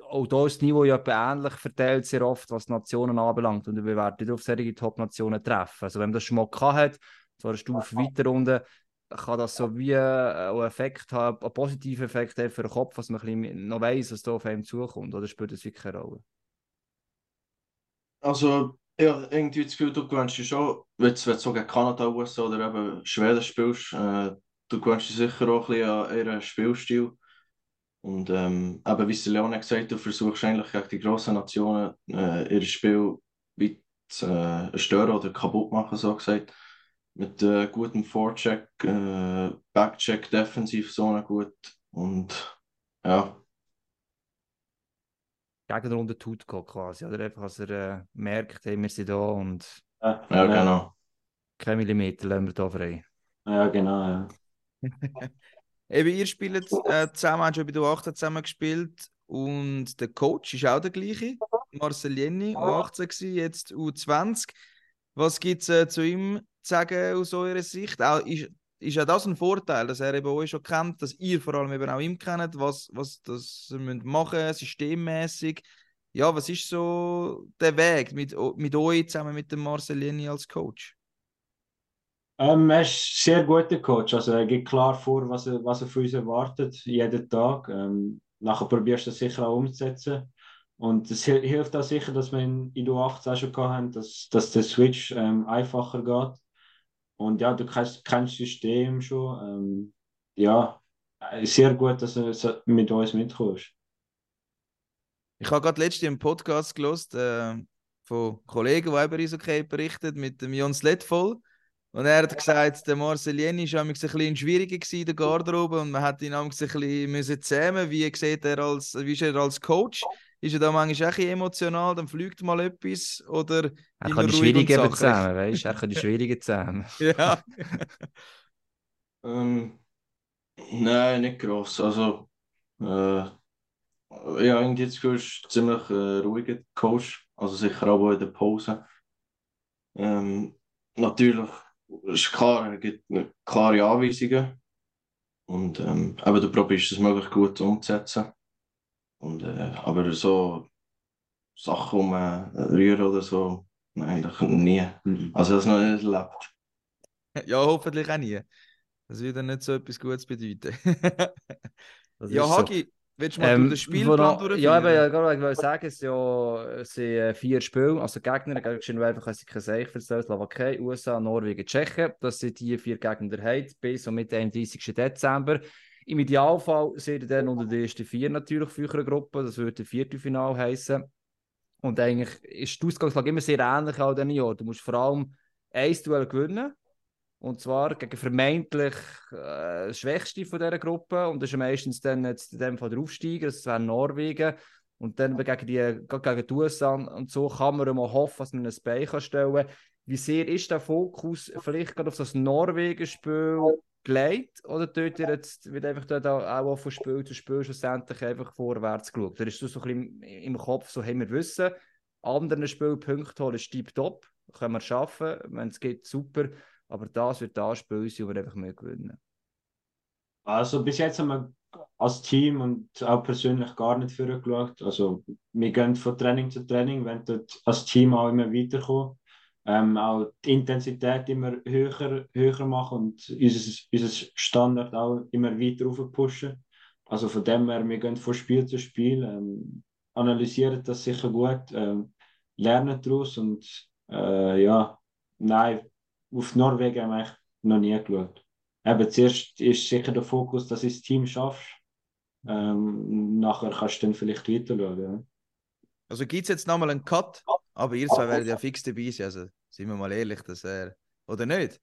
B: Auch da ist das Niveau ja ähnlich verteilt, sehr oft, was Nationen anbelangt. Und wir werden auf solche Top-Nationen treffen. Also, wenn man das schon mal gehabt hat, zwar eine Stufe weiter unten, kann das so wie äh, einen Effekt haben, einen positiven Effekt haben für den Kopf, dass man ein bisschen noch weiss, was da auf einem zukommt. Oder spielt das wirklich keine Rolle?
E: Also, ja, irgendwie das Gefühl, du gewöhnst dich schon, wenn du wenn du so gegen Kanada, USA oder eben Schweden spielst, äh, du gewöhnst dich sicher auch ein bisschen an ihren Spielstil. Und ähm, eben, wie es der Leon hat gesagt du versuchst eigentlich gegen die grossen Nationen äh, ihr Spiel wie zu äh, stören oder kaputt machen, so gesagt. Mit äh, gutem Forecheck, äh, Backcheck, Defensivzone gut. Und ja,
B: Gegen den Runde tut gehen quasi. Oder einfach, dass er äh, merkt, hey, wir sind da und
F: Ja,
E: ja, genau.
B: kein Millimeter lassen wir da frei.
F: Ja, genau. Ja. [LAUGHS]
A: Eben, ihr spielt äh, zusammen, habt schon bei der U18 zusammen gespielt und der Coach ist auch der gleiche, Marcel Jenny, U18 gewesen, jetzt U20. Was gibt es äh, zu ihm zu sagen aus eurer Sicht? Auch, ist, ist ja das ein Vorteil, dass er eben euch schon kennt, dass ihr vor allem eben auch ihm kennt, was, was das müsst machen systemmäßig. Ja, was ist so der Weg mit, mit euch zusammen mit dem Marcel Jenny als Coach?
F: Ähm, er ist ein sehr guter Coach. Also er gibt klar vor, was er, was er von uns erwartet, jeden Tag. Ähm, nachher probierst du das sicher auch umzusetzen. Und es hil- hilft auch sicher, dass wir in, in der U18 auch schon gehabt haben, dass, dass der Switch ähm, einfacher geht. Und ja, du kennst, kennst das System schon. Ähm, ja, äh, sehr gut, dass so mit uns mitkommst.
A: Ich habe gerade letztens einen Podcast gelost äh, von Kollegen, die über Eishockey berichtet, mit dem Jon Sledvoll. Und er hat gesagt, der Marcel Jenny war ein bisschen schwieriger in der Garderobe und man hat ihn ein bisschen müssen zähmen. Wie sieht er als, wie ist er als Coach? Ist er da manchmal auch ein emotional, dann fliegt mal etwas oder
B: Er kann die Schwierigen zusammen, weißt du? Er kann die [LAUGHS] Schwierigen zusammen.
A: Ja.
E: Ähm, nein, nicht gross. Also, äh, ja, irgendwie Gefühl, ist ein ziemlich äh, ruhiger Coach. Also sicher auch in der Pause. Ähm, natürlich ist klar, er gibt klare Anweisungen. Und ähm, aber du probierst es möglichst gut umzusetzen. Und, äh, aber so Sachen um äh, rühren oder so, nein, das nie. Also das noch nicht erlebt. [LAUGHS]
A: ja, hoffentlich auch nie. Das würde nicht so etwas Gutes bedeuten. [LAUGHS] Ja,
B: ist so.
A: Willst du mal
B: Ähm,
A: den Spielplan
B: noch- Ja, aber
A: durchführen?
B: ja, gerade, ich wollte sagen, es sind ja es sind äh, vier Spiele, also Gegner, gegen Schönweiler kann ich kein Seich erzählen, Slowakei, USA, Norwegen, Tschechien. Das sind die vier Gegner heute bis und mit dem 31. Dezember. Im Idealfall sind ihr dann unter den ersten vier natürlich für eure Gruppe, das würde Viertelfinal heißen. Und eigentlich ist die Ausgangslage immer sehr ähnlich auch diesen Jahr. Du musst vor allem ein Duell gewinnen. Und zwar gegen vermeintlich äh, Schwächste von dieser Gruppe. Und das ist meistens dann jetzt in dem Fall der Aufsteiger, das wäre Norwegen. Und dann gegen die, gegen die USA und so kann man mal hoffen, dass man ein Bein stellen kann. Wie sehr ist der Fokus vielleicht gerade auf das Norwegen-Spiel gelegt? Oder tut ihr jetzt, wird einfach dort auch, von Spiel zu Spiel schlussendlich einfach vorwärts geschaut? Oder ist das so ein bisschen im, Kopf, so haben wir wissen, anderen Spielen Punkte holen ist top, können wir schaffen, wenn es geht, super. Aber das wird das Spiel sein, wo wir einfach mehr gewinnen.
F: Also bis jetzt haben wir als Team und auch persönlich gar nicht vorgeschaut. Also wir gehen von Training zu Training, wenn dort als Team auch immer weiterkommen. Ähm, auch die Intensität immer höher, höher machen und unser, unser Standard auch immer weiter pushen. Also von dem her, wir gehen von Spiel zu Spiel, ähm, analysieren das sicher gut, ähm, lernen daraus und äh, ja, nein, auf Norwegen haben wir eigentlich noch nie geschaut. Eben, zuerst ist sicher der Fokus, dass du das Team schaffst. Ähm, nachher kannst du dann vielleicht weiter schauen. Ja.
A: Also gibt es jetzt nochmal einen Cut, aber ihr zwei werdet ja fix dabei sein. Also sind wir mal ehrlich, dass er. Oder nicht?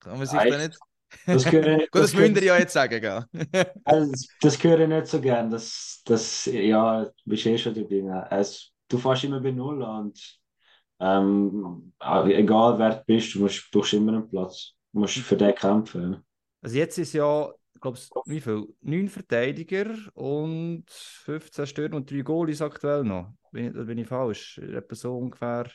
A: Kann man sich
F: Nein.
A: da nicht.
F: Das gehöre, [LAUGHS]
A: Gut, das müsst ihr ja jetzt sagen, gell? [LAUGHS]
F: Also, das, das gehöre ich nicht so gern. Das, das, ja, du bist eh schon dabei. ne? Es, du fährst immer bei Null an und ähm, egal wer du bist, du musst, brauchst immer einen Platz. Du musst für den kämpfen.
B: Also jetzt ist ja, ich glaube, wie viel? Neun Verteidiger und 15 Stürmer und drei Goalies aktuell noch. Bin ich, bin ich falsch? Etwa so ungefähr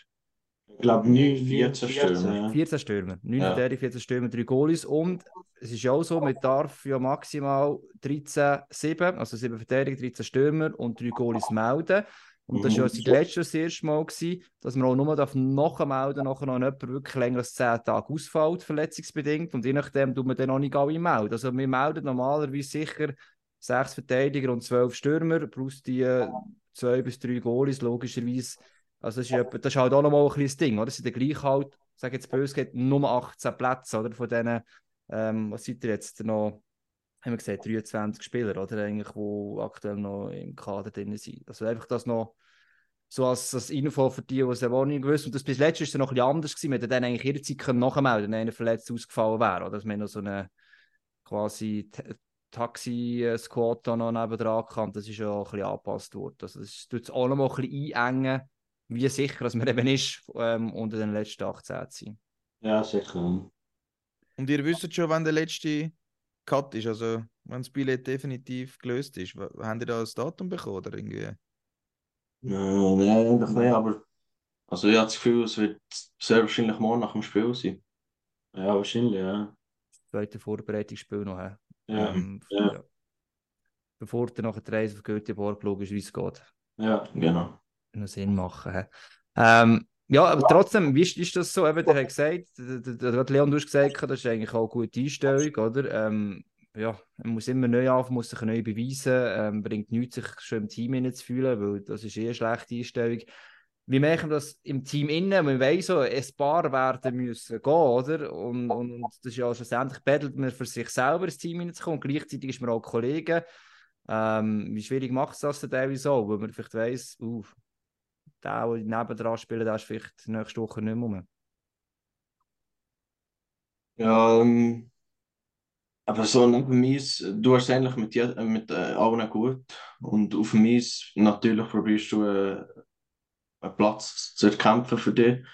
F: Ich glaube,
E: 14 Stürmer.
F: Ja.
B: 14 Stürmer. 9
E: Ja.
B: Verteidiger, 14 Stürmer, 3 Goalies. Und es ist ja auch so, man darf ja maximal 13, 7, also 7 Verteidiger, 13 Stürmer und 3 Goalies melden. Und das war ja
E: Mhm.
B: seit letztem das erste Mal, gewesen, dass man auch nur darf nachmelden nachher noch jemand wirklich länger als 10 Tage ausfällt, verletzungsbedingt. Und je nachdem tut man dann auch nicht alle melden. Also wir melden normalerweise sicher 6 Verteidiger und 12 Stürmer, plus die 2 bis 3 Goalies, logischerweise. Also das ist, etwa, das ist halt auch nochmal ein kleines Ding, oder? Es sind dann gleich halt, sage jetzt böse, geht nur 18 Plätze, oder? Von denen, ähm, was seid ihr jetzt noch, haben wir gesagt, 23 Spieler, oder? Eigentlich, die aktuell noch im Kader drin sind. Also einfach das noch so als, als Info für die, die es auch nicht gewusst Und das bis letztes war noch ein bisschen anders gewesen. Wir hätten dann eigentlich jederzeit können nachmelden wenn einer verletzt ausgefallen wäre, oder? Dass wir noch so eine quasi Taxi-Squad da noch nebendran kann. Das ist ja auch ein bisschen angepasst worden. Also das tut es auch noch mal ein bisschen einengen, wie sicher dass man eben ist, ähm, unter den letzten 18 zu sein.
F: ja, sicher.
A: Und ihr wisst schon, wann der letzte Cut ist. Also, wenn das Billett definitiv gelöst ist. Habt ihr da ein Datum bekommen? Oder irgendwie?
E: Nein, eigentlich nicht, aber also ich habe das Gefühl, es wird sehr wahrscheinlich morgen nach dem Spiel sein.
F: Ja, wahrscheinlich, ja.
B: Zweite Vorbereitungsspiel noch.
F: Ja,
B: Ähm,
F: ja.
B: ja. Bevor du nachher die Reise auf Göteborg es geht.
F: ja.
E: Genau.
B: noch Sinn machen. Ähm, ja, aber trotzdem, wie ist, ist das so? Eben, der hat gesagt, der, der, der, Leon, du hast gesagt, das ist eigentlich auch eine gute Einstellung, oder? Ähm, ja, man muss immer neu anfangen, muss sich neu beweisen, ähm, bringt nichts, sich schon im Team innen zu fühlen, weil das ist eh eine schlechte Einstellung. Wir merken das im Team innen, wir wissen so, ein paar werden müssen gehen, oder? Und, und, und das ist ja schlussendlich bettelt man für sich selber ins Team hineinzukommen, gleichzeitig ist man auch Kollegen. Ähm, wie schwierig macht es das denn teilweise auch, weil man vielleicht weiss, uh, der, der nebendran spielt, der ist vielleicht nächste Woche nicht mehr rum.
E: Ja, ähm, aber so neben Mies, du hast eigentlich mit, äh, mit äh, allen gut und auf dem natürlich probierst du äh, einen Platz zu erkämpfen für dich.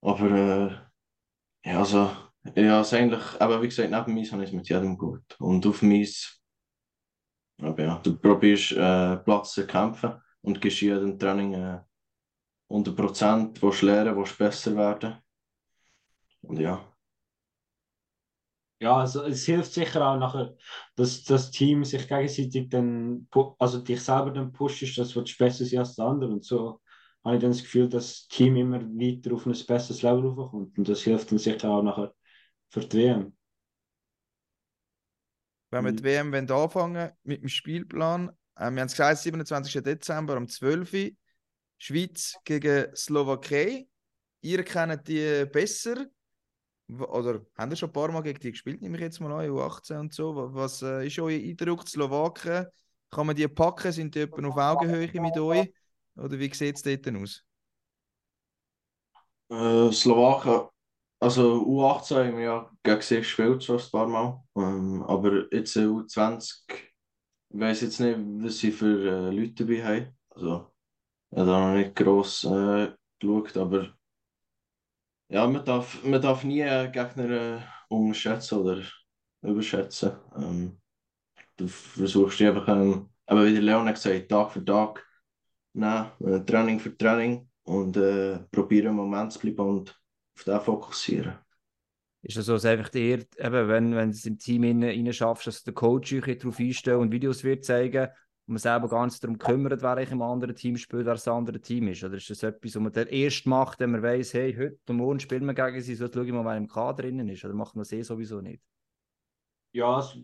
E: Aber äh, ja, also, ja, es eigentlich, aber wie gesagt, neben Mies habe ich es mit jedem gut. Und auf dem aber ja, du probierst äh, Platz zu erkämpfen und gibst jedem Training äh, 100%, willst lernen, willst besser werden. Und ja.
F: Ja, also es hilft sicher auch nachher, dass das Team sich gegenseitig dann, also dich selber dann pusht, dass du besser sein als der andere. Und so habe ich dann das Gefühl, dass das Team immer weiter auf ein besseres Level raufkommt. Und das hilft dann sicher auch nachher für die WM.
A: Wenn wir die WM anfangen mit dem Spielplan, äh, wir haben es gesagt, 27. Dezember um 12 Uhr, Schweiz gegen Slowakei. Ihr kennt die besser? Oder habt ihr schon ein paar Mal gegen die gespielt, nehme ich jetzt mal an, U18 und so? Wa- Was äh, ist euer Eindruck? Die Slowaken, kann man die packen? Sind die auf Augenhöhe mit euch? Oder wie sieht es dort aus?
E: Äh, Slowaken, also U18 haben wir ja gegen sie gespielt schon ein paar Mal. Ähm, aber jetzt äh, U20, ich weiß jetzt nicht, was sie für äh, Leute dabei haben. Also, ich habe da noch nicht gross äh, geschaut, aber ja, man darf, man darf nie einen Gegner äh, unterschätzen oder überschätzen. Ähm, du versuchst einfach, ähm, aber wie der Leon hat gesagt, Tag für Tag nehmen, äh, Training für Training und äh, probieren im Moment zu bleiben und auf den fokussieren.
B: Ist das so, dass einfach eher, eben, wenn, wenn du es im Team rein, schaffst, dass der Coach sich darauf einstellt und Videos wird zeigen und man selber nicht darum kümmert, wer eigentlich im anderen Team spielt, wer das andere Team ist? Oder ist das etwas, was man dann erst macht, wenn man weiss, hey, heute und morgen spielen wir gegen sie, so schaue ich mal, wer im Kader drinnen ist? Oder macht man das eh sowieso nicht?
F: Ja, es-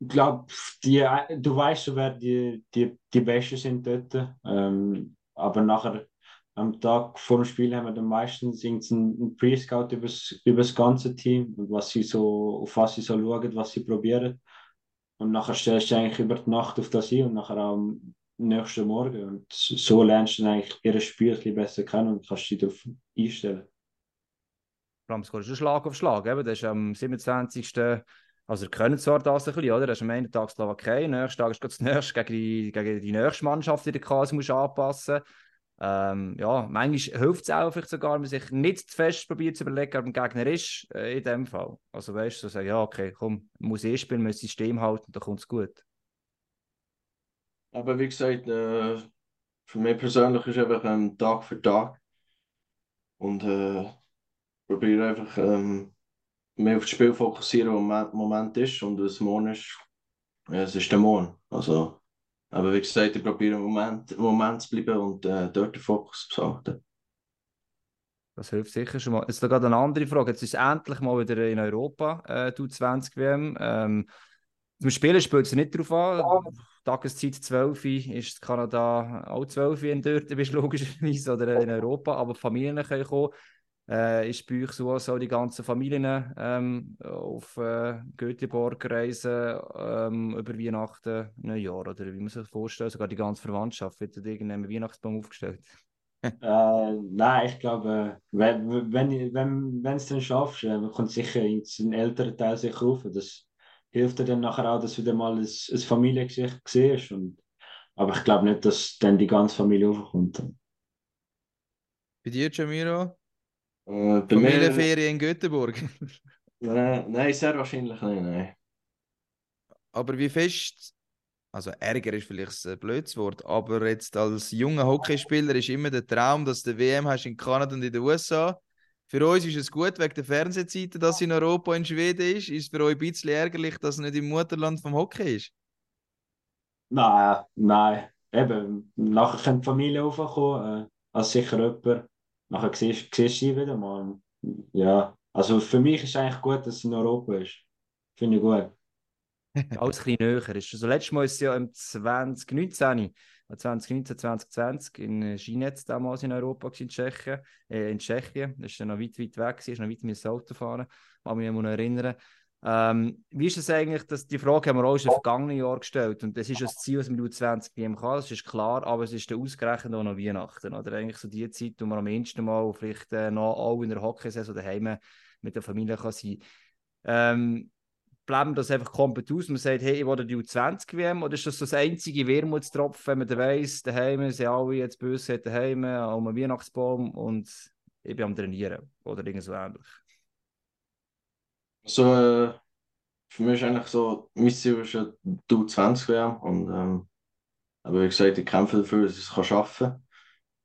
F: ich glaube, die, du weißt schon, wer die, die, die Besten sind dort. Ähm, aber nachher, am Tag vor dem Spiel, haben wir dann meistens einen Pre-Scout über das ganze Team was sie so, auf was sie so schauen, was sie probieren. Und nachher stellst du eigentlich über die Nacht auf das ein und nachher am nächsten Morgen. Und so lernst du dann eigentlich ihr Spiel ein bisschen besser kennen und kannst dich darauf einstellen.
B: Allem scorest du Schlag auf Schlag. Eben. Das ist am 27. Also, ihr könnt zwar das ein bisschen, oder? Das ist am einen Tag Slowakei, am nächsten Tag ist das nächste gegen die, gegen die nächste Mannschaft, die quasi musst anpassen ähm, Ja, manchmal hilft es auch vielleicht sogar, wenn man sich nicht zu fest probiert zu überlegen, wer der Gegner ist, äh, in dem Fall. Also, weißt du, so sagen, ja, okay, komm, muss eh spielen, muss System halten, dann kommt es gut.
E: Aber wie gesagt, äh, für mich persönlich ist einfach ähm, Tag für Tag und äh, probiere einfach ähm, mehr auf das Spiel fokussieren, was im Moment, Moment ist und was morgen ist. Ja, es ist der Morgen. Also, aber wie gesagt, ich probiere im Moment, im Moment zu bleiben und äh, dort den Fokus zu halten.
B: Das hilft sicher schon mal. Jetzt noch gerade eine andere Frage. Jetzt ist es endlich mal wieder in Europa, äh, die 20 WM. Ähm, zum Spielen spielt es nicht darauf an. Tageszeit 12 Uhr ist Kanada auch 12 Uhr in dort, bist du logischerweise, oder in Europa. Aber die Familien können kommen. Äh, ist bei euch so, dass auch die ganzen Familien ähm, auf äh, Göteborg reisen ähm, über Weihnachten, Neujahr? Oder wie man sich das vorstellt, sogar die ganze Verwandtschaft wird dort irgendein Weihnachtsbaum aufgestellt. [LAUGHS]
F: Äh, nein, ich glaube, wenn wenn wenn wenn es dann schaffst, äh, kommt sicher ein älterer Teil sicher rauf. Das hilft dir dann nachher auch, dass du wieder mal ein, ein Familiengesicht siehst. Und, aber ich glaube nicht, dass dann die ganze Familie raufkommt.
A: Bei dir, Jamiro?
E: Äh, bei mir,
A: Familienferien in Göteborg. [LAUGHS]
E: äh, nein, sehr wahrscheinlich nicht. Nein.
A: Aber wie fest, also Ärger ist vielleicht ein blödes Wort, aber jetzt als junger Hockeyspieler ist immer der Traum, dass du WM hast in Kanada und in den USA. Für uns ist es gut wegen der Fernsehzeiten, dass in Europa in Schweden ist. Ist es für euch ein bisschen ärgerlich, dass es nicht im Mutterland vom Hockey ist?
F: Nein, nein. Eben, nachher kann die Familie raufkommen, äh, als sicher jemand. Nachher siehst, siehst du sie wieder mal. Ja, also für mich ist es eigentlich gut, dass es in Europa ist. Finde ich gut. [LAUGHS]
B: Alles ein bisschen näher ist. Also letztes Mal ist es ja im 2019, 2019, 2020 in äh, Ginetz damals in Europa in Tschechien. Äh, in Tschechien. Das dann noch weit, weit weg, ist noch weit mit dem Auto fahren. Kann mich erinnern. Ähm, wie ist es eigentlich, dass die Frage haben wir auch schon im vergangenen Jahr gestellt und das ist das Ziel, was mit 20 WM kann, das ist klar, aber es ist dann ausgerechnet auch noch Weihnachten oder eigentlich so die Zeit, wo man am ehesten mal vielleicht äh, noch auch in der Hockeysaison daheim mit der Familie kann sein. Ähm, bleiben das einfach komplett aus. Man sagt, hey, ich will die U20 WM oder ist das das einzige Wermutstropfen, wenn man dann weiss, daheim sind alle jetzt böse daheim, um einen Weihnachtsbaum und ich bin am Trainieren oder irgend so ähnlich.
E: So, äh, für mich ist eigentlich so, mein Ziel ist ja die U20 WM und ähm, aber wie gesagt, ich kämpfe dafür, dass ich es schaffen kann.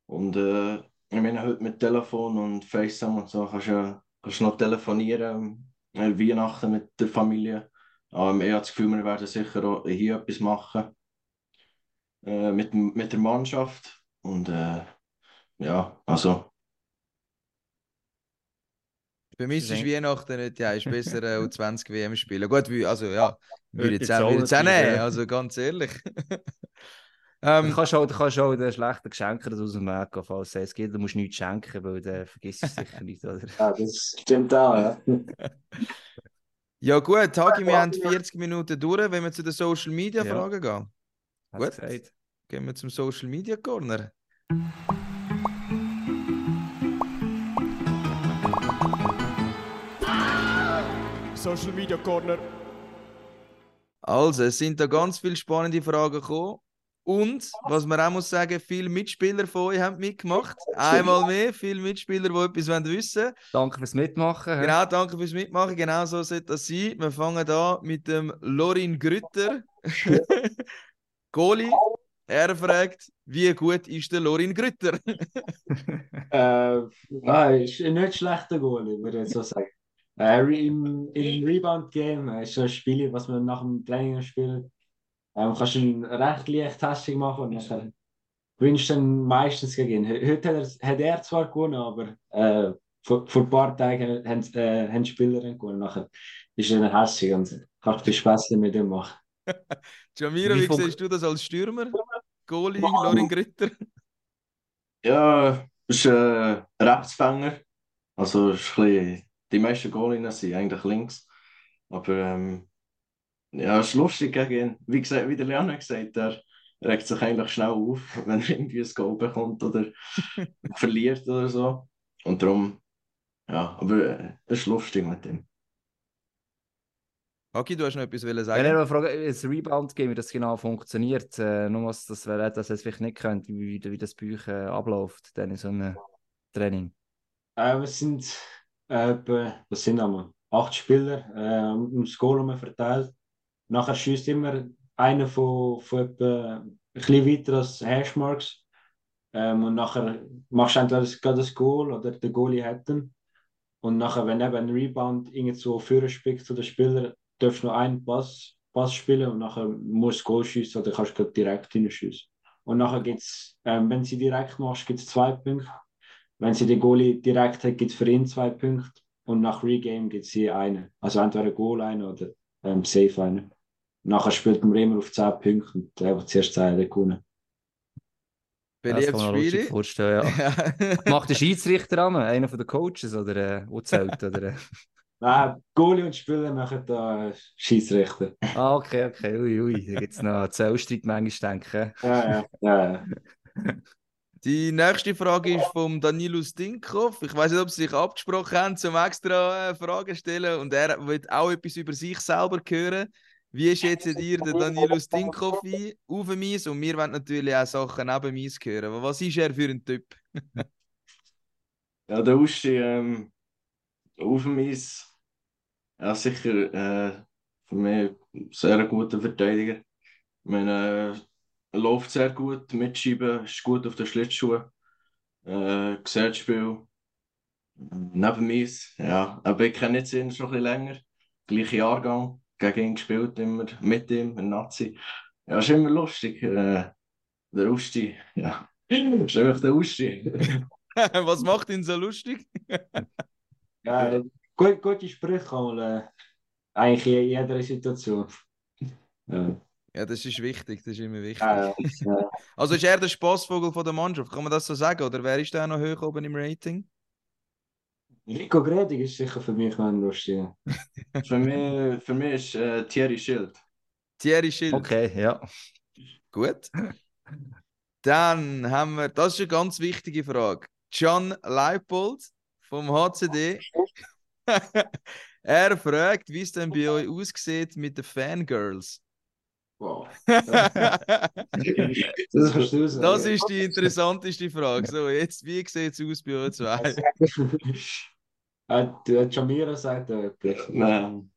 E: Und äh, ich meine, heute mit Telefon und FaceTime und so kannst du ja du noch telefonieren, äh, Weihnachten mit der Familie. Aber ich habe das Gefühl, wir werden sicher auch hier etwas machen äh, mit, mit der Mannschaft. Und äh, ja, also
A: Bei mir ist Weihnachten nicht, ja, ist besser äh, [LAUGHS] U20 WM spielen. Gut, wie- also ja, würde jetzt auch,
B: natürlich,
A: nehmen,
B: ja.
A: also ganz ehrlich. [LAUGHS]
B: Du
A: ähm,
B: kannst auch, du kannst auch den schlechten Geschenken das aus dem Weg gehen, falls es geht. Du musst nichts schenken, weil dann vergisst du es sicher [LAUGHS] nicht. Oder?
F: Ja, das stimmt auch, ja.
A: ja gut, Hagi, wir haben 40 Minuten durch, wenn wir zu den Social Media
B: Ja.
A: Fragen gehen.
B: Hat's
A: Gut.
B: gesagt.
A: Gehen wir zum Social Media Corner.
D: Social Media Corner.
A: Also, es sind da ganz viele spannende Fragen gekommen. Und, was man auch muss sagen, viele Mitspieler von euch haben mitgemacht. Einmal mehr, viele Mitspieler, die etwas wollen wissen wollen.
B: Danke fürs Mitmachen.
A: Genau, danke fürs Mitmachen. Genau so sollte das sein. Wir fangen an mit dem Lorin Grütter. [LAUGHS] Goli. Er fragt, wie gut ist der Lorin Grütter? [LAUGHS]
F: Äh, nein, ist ein nicht schlechter Goalie, würde ich so sagen. Äh, Im, im Rebound-Game äh, ist so ein Spiel, was man nach dem Training spielt. Ähm, kannst du ihn recht leicht Testing machen und nachher gewinnst du dann meistens gegen ihn. He- Heute hat er, hat er zwar gewonnen, aber äh, vor, vor ein paar Tagen haben, äh, haben die Spieler gewonnen. Nachher ist er dann hässlich und kannst viel Spaß mit ihm machen. [LAUGHS]
A: Jamiro,
B: Wie
A: wie, siehst du das als Stürmer? Goli, Lorin Grütter?
E: Ja, ist äh, ein Rechtsfänger. Also ist ein bisschen, die meisten Goalinnen sind eigentlich links. Aber ähm, ja, es ist lustig gegen ihn. Wie, gesagt, wie der Leon hat gesagt er regt sich eigentlich schnell auf, [LAUGHS] wenn er irgendwie ein Goal bekommt oder [LAUGHS] verliert oder so. Und darum, ja, aber äh, es ist lustig mit ihm.
A: Hagi, du hast noch etwas wollen
B: Wenn
A: sagen?
B: ihr mal fragt, das Rebound-Game, wie das genau funktioniert, äh, nur was das, wer das jetzt vielleicht nicht kennt, wie, wie das bei euch äh, abläuft, dann in so einem Training.
F: Äh, wir sind äh, etwa, was sind wir? Acht Spieler äh, ums Goal verteilt. Nachher schießt immer einer von, von etwa ein bisschen weiter als Hashmarks. Ähm, und nachher machst du entweder das, das Goal oder der Goalie hat ihn. Und nachher, wenn eben ein Rebound irgendwo vorne spickt zu den Spieler, darfst du noch einen Pass, Pass spielen und nachher musst du Goal schießen oder kannst du direkt hineinschießen. Und nachher gibt's, ähm, wenn sie direkt machst, gibt es zwei Punkte. Wenn sie den Goalie direkt hat, gibt es für ihn zwei Punkte. Und nach Regame gibt es je einen. Also entweder Goal einen oder ähm, Safe einen. Nachher spielt man immer auf 10 Punkte und der, der zuerst 10 hat, gewonnen.
B: das
A: Beliebtes
B: kann man vorstellen, ja. [LAUGHS]
A: Ja.
B: Macht der Schiedsrichter an, einer von den Coaches oder äh, wo zählt? Oder, äh?
F: Nein, Goalie und Spieler machen da äh, Schiedsrichter.
B: Ah, okay, okay, ui, ui, da gibt es noch Zellstreit manchmal, denke ich.
F: Ja, ja, ja. [LAUGHS]
A: Die nächste Frage ist vom Danilo Stinkhoff. Ich weiß nicht, ob sie sich abgesprochen haben, zum extra äh, Fragen stellen. Und er will auch etwas über sich selber hören. Wie schätzt ihr den Danilo Stinkhoff ein auf Eis? Und wir wollen natürlich auch Sachen neben Eis hören. Aber was ist er für ein Typ? [LAUGHS]
E: Ja, der Uschi ähm, auf Eis, ja, sicher äh, für mich ein sehr guter Verteidiger. Ich meine, er läuft sehr gut, mitschieben, ist gut auf den Schlittschuhen, äh, sieht Spiel neben Eis. Ja, aber ich kenne jetzt ihn schon ein bisschen länger, gleicher Jahrgang, gegen ihn gespielt, immer mit ihm, ein Nazi. Ja, ist immer lustig. Äh, der Uschi, ja, ist einfach der Uschi. [LAUGHS]
A: was macht ihn so lustig? [LAUGHS]
F: ja gut, gute Sprüche man äh, eigentlich in jeder Situation. Ja,
A: Ja, das ist wichtig, das ist immer wichtig.
F: ja, ja. [LAUGHS]
A: Also ist er der Spaßvogel von der Mannschaft, kann man das so sagen? Oder wer ist da noch hoch oben im Rating?
F: Rico Gredig ist sicher für mich ein lustiger. [LAUGHS]
E: Für mich, für mich ist äh, Thierry Schild.
A: Thierry Schild.
B: Okay, ja.
A: Gut. Dann haben wir, das ist eine ganz wichtige Frage. John Leipold vom HCD. [LAUGHS] er fragt, wie es denn bei euch aussieht mit den Fangirls.
F: Wow.
A: das
F: Das du sagen.
A: ist die interessanteste Frage. So, jetzt, wie sieht es aus bei euch zwei?
F: Äh, der Jamira sagt da etwas.
E: Nein.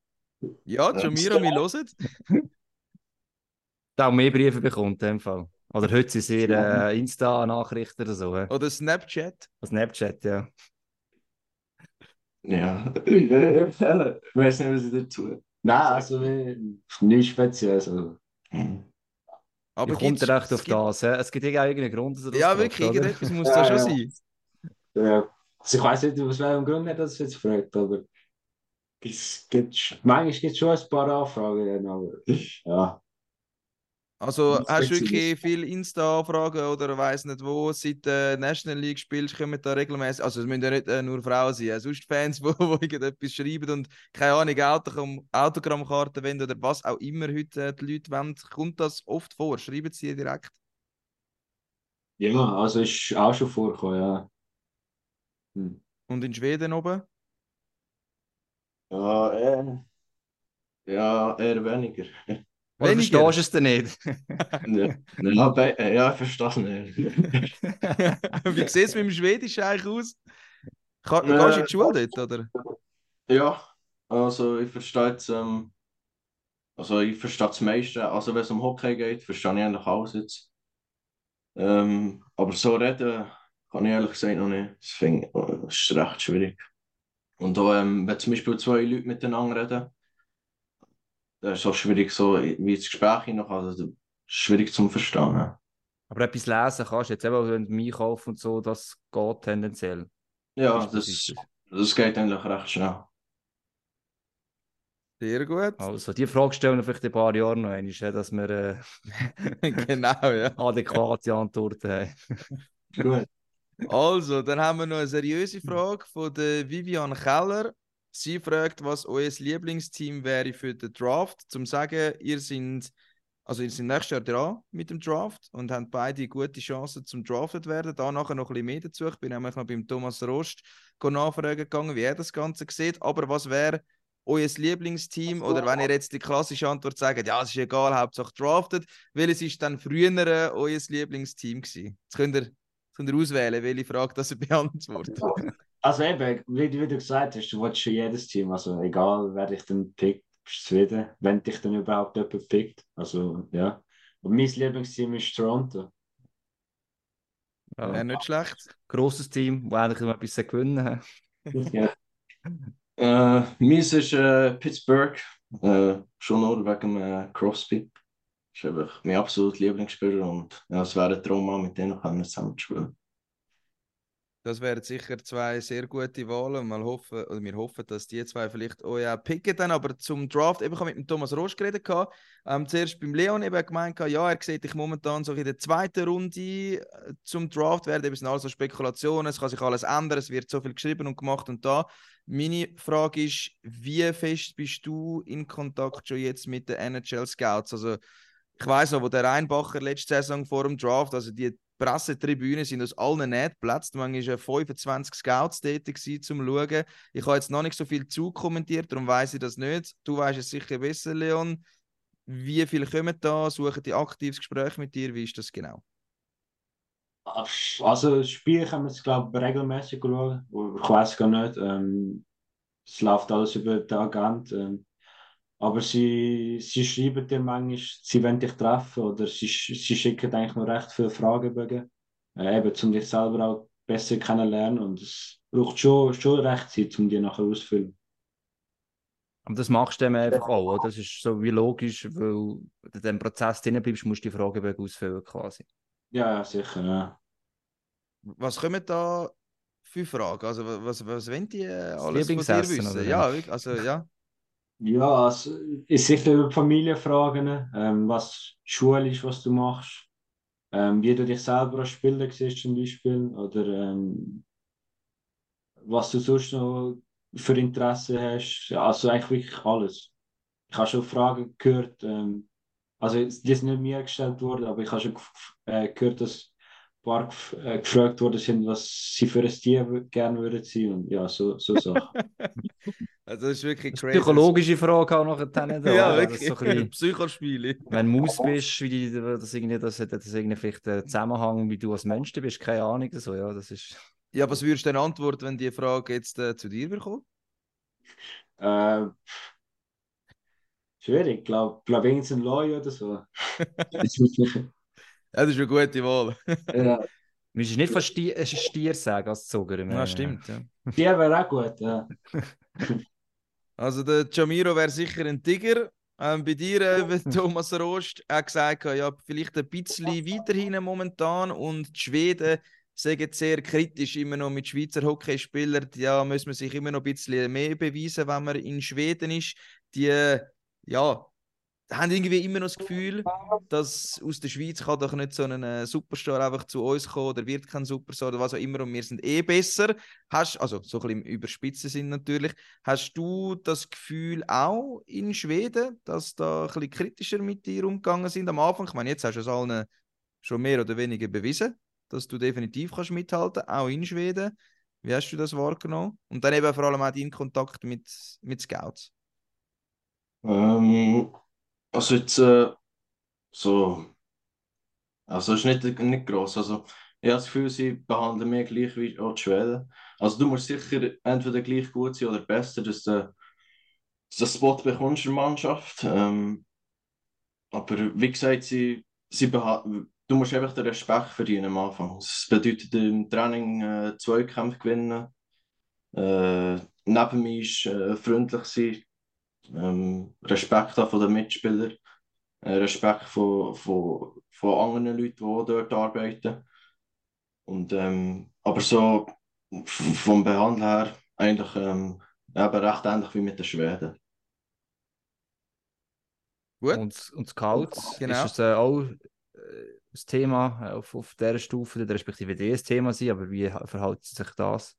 A: Ja, Jamiro, wir hören.
B: Da auch mehr Briefe bekommt, in dem Fall. Oder heute sind sie äh, Insta-Nachrichten oder so. Äh.
A: Oder Snapchat.
B: Snapchat, ja.
E: Ja. [LAUGHS] ich weiß nicht, was ich dazu.
F: Nein, also äh, nichts Spezielles. Also.
A: Aber
B: Wie kommt
A: gibt's-
B: er echt
A: es
B: auf
A: gibt-
B: das? hä? Es gibt ja irgendeinen Grund, dass er das
A: Ja, wirklich,
B: oder?
A: irgendetwas muss
F: Ja,
A: da schon
F: ja.
A: sein.
F: Ja, Also ich weiß nicht, aus welchem Grund er das jetzt fragt, aber es gibt, manchmal gibt es schon ein paar Anfragen, aber ja.
A: Also hast du wirklich viele Insta-Anfragen oder weiss nicht wo, seit der National League spielst, kommen da regelmäßig, also es müssen ja nicht äh, nur Frauen sein, äh, sonst Fans, [LAUGHS] die irgendetwas schreiben und keine Ahnung, Autogramm, Autogrammkarten wollen oder was auch immer heute äh, die Leute wollen, kommt das oft vor? Schreiben sie dir direkt?
F: Ja, also ist auch schon vorgekommen, ja. Hm.
A: Und in Schweden oben?
E: Ja, äh, ja, eher weniger. [LAUGHS]
B: Oder
A: Weniger?
B: verstehst du es denn nicht?
E: ja, ja, äh, ja, ich verstehe es nicht. [LAUGHS]
A: Wie sieht es mit dem Schwedisch eigentlich aus? Ka
E: Äh,
A: Gehst du in die Schule dort, oder?
E: Ja, also ich verstehe jetzt, ähm, also ich verstehe das meiste. Also wenn es um Hockey geht, verstehe ich eigentlich alles jetzt. Ähm, aber so reden kann ich ehrlich gesagt noch nicht. Das, finde ich, äh, das ist recht schwierig. Und auch, ähm, wenn zum Beispiel zwei Leute miteinander reden, dann ist auch schwierig, so wie ins Gespräch hinein, also das ist schwierig zum Verstehen. Ja,
B: Aber etwas lesen kannst du jetzt eben, wenn du mich kaufst und so, das geht tendenziell.
E: ja das,
B: positiv.
E: das geht eigentlich recht schnell.
A: Sehr gut.
B: Also, die Frage stellen wir vielleicht in ein paar Jahren noch einmal, ja, dass wir äh, [LAUGHS]
A: genau, ja. [LAUGHS]
B: adäquate Antworten haben.
E: Gut.
A: Also, dann haben wir noch eine seriöse Frage von der Vivian Keller. Sie fragt, was euer Lieblingsteam wäre für den Draft. Zum sagen, ihr sind, also ihr seid nächstes Jahr dran mit dem Draft und habt beide gute Chancen zum Drafted werden. Da nachher noch ein bisschen mehr dazu. Ich bin nämlich noch beim Thomas Rost nachfragen gegangen, wie er das Ganze sieht. Aber was wäre euer Lieblingsteam? Oder wenn ihr jetzt die klassische Antwort sagt, ja, es ist egal, Hauptsache drafted. Welches ist dann früher äh, euer Lieblingsteam gewesen? Jetzt könnt ihr könnt ihr auswählen, welche Frage das ihr beantwortet. [LAUGHS]
F: Also eben, wie, wie du gesagt hast, du willst schon jedes Team, also egal wer dich dann pickt, bist du zufrieden, wenn dich dann überhaupt jemand pickt. Also ja. Und mein Lieblingsteam ist Toronto.
B: Ja.
A: Wäre nicht schlecht.
B: Grosses Team, das eigentlich immer etwas gewinnen [LAUGHS]
F: Ja.
E: Äh, meins ist äh, Pittsburgh, äh, schon nur wegen äh, Crosby. Das ist einfach mein absoluter Lieblingsspieler und ja, es wäre ein Traum, mit denen zusammen zu spielen.
A: Das wären sicher zwei sehr gute Wahlen. Mal hoffen, oder wir hoffen, dass die zwei vielleicht auch picken dann. Aber zum Draft, eben, ich habe mit dem Thomas Rosch geredet. Ähm, zuerst beim Leon eben gemeint, ja, er sieht dich momentan so in der zweiten Runde äh, zum Draft werden. Eben, sind alles so Spekulationen, es kann sich alles ändern, es wird so viel geschrieben und gemacht und da. Meine Frage ist, wie fest bist du in Kontakt schon jetzt mit den NHL Scouts? Also, ich weiß noch, wo der Rheinbacher letzte Saison vor dem Draft, also die Pressetribünen sind aus allen Nähten geplatzt. Manchmal waren 25 Scouts tätig, gewesen, zum Schauen. Ich habe jetzt noch nicht so viel zukommentiert, darum weiß ich das nicht. Du weißt es sicher besser, Leon. Wie viele kommen da? Suchen die aktives Gespräch mit dir? Wie ist das genau?
F: Also das Spiel können wir jetzt, glaube ich, regelmäßig schauen. Ich weiß gar nicht. Ähm, es läuft alles über den Agent. Ähm, aber sie, sie schreiben dir manchmal, sie wollen dich treffen oder sie, sch- sie schicken eigentlich noch recht viele Fragebögen. Äh, eben, um dich selber auch besser kennenlernen. Und es braucht schon, schon recht Zeit, um die nachher auszufüllen.
B: Aber das machst du dann einfach auch, oder? Das ist so wie logisch, weil du in diesem Prozess drin bleibst, musst du die Fragebögen ausfüllen quasi.
F: Ja, ja, sicher. Ja.
A: Was kommen da für Fragen? Also, wa- was, was wollen die äh, alles von dir wissen?
B: oder?
A: Ja, also, ja.
F: Ja, also, ist sicher über Familienfragen, ähm, was Schule ist, was du machst, ähm, wie du dich selber als Spieler siehst zum Beispiel, oder ähm, was du sonst noch für Interesse hast. Also eigentlich wirklich alles. Ich habe schon Fragen gehört, ähm, also die sind nicht mir gestellt worden, aber ich habe schon äh, gehört, dass paar äh, gefragt worden sind, was sie für ein Tier gerne würden sein und ja, so, so Sachen. [LAUGHS]
A: Also, das ist wirklich
B: Das
A: crazy.
B: psychologische Frage auch nachher dann. da, [LAUGHS]
A: Ja,
B: oder? Das ist
A: wirklich.
B: so bisschen-
A: Psychospiele.
B: Wenn du Maus bist, wie die, das irgendwie, das hat das irgendwie vielleicht einen Zusammenhang, wie du als Mensch bist, keine Ahnung. So, ja, das ist...
A: Ja, was würdest du denn antworten, wenn die Frage jetzt äh, zu dir bekommt?
F: Äh, schwierig, glaube glaub, irgendein Lawyer oder so. [LAUGHS]
A: Ja, das ist eine gute Wahl.
F: ja, [LAUGHS]
B: Du müsstest nicht von Stier, äh, Stier sagen als Zuger.
A: Ja, stimmt. Ja.
F: die wäre auch gut, ja. [LAUGHS]
A: Also der Jamiro wäre sicher ein Tiger. Ähm, bei dir, äh, [LAUGHS] Thomas Rost, hat gesagt, ja, vielleicht ein bisschen weiterhin momentan und die Schweden sagen sehr kritisch immer noch mit Schweizer Hockeyspielern. Ja, muss man sich immer noch ein bisschen mehr beweisen, wenn man in Schweden ist. Die, ja, haben irgendwie immer noch das Gefühl, dass aus der Schweiz kann doch nicht so ein äh, Superstar einfach zu uns kommen oder wird kein Superstar oder was auch immer und wir sind eh besser. Hast, also so ein bisschen im Überspitzen sind natürlich. Hast du das Gefühl auch in Schweden, dass da ein bisschen kritischer mit dir umgegangen sind am Anfang? Ich meine, jetzt hast du es allen schon mehr oder weniger bewiesen, dass du definitiv kannst mithalten, auch in Schweden. Wie hast du das wahrgenommen? Und dann eben vor allem auch dein Kontakt mit, mit Scouts.
E: Ähm, also jetzt äh, so, also ist nicht, nicht gross. Also ich habe das Gefühl, sie behandeln mich gleich wie auch die Schweden. Also du musst sicher entweder gleich gut sein oder besser, dass du, einen Spot bekommst in der Mannschaft. Ähm, aber wie gesagt, sie, sie du musst einfach den Respekt verdienen am Anfang. Das bedeutet im Training äh, Zweikämpfe gewinnen, äh, neben mir ist äh, freundlich sein, ähm, Respekt von den Mitspielern, äh, Respekt von, von, von anderen Leuten, die auch dort arbeiten. Und, ähm, aber so vom Behandeln her eigentlich ähm, eben recht ähnlich wie mit den Schweden.
A: Gut.
B: Und, und Scouts,
A: Genau.
B: ist das äh, auch äh, das Thema äh, auf, auf dieser Stufe, oder respektive ein Thema sein, aber wie verhält sich das?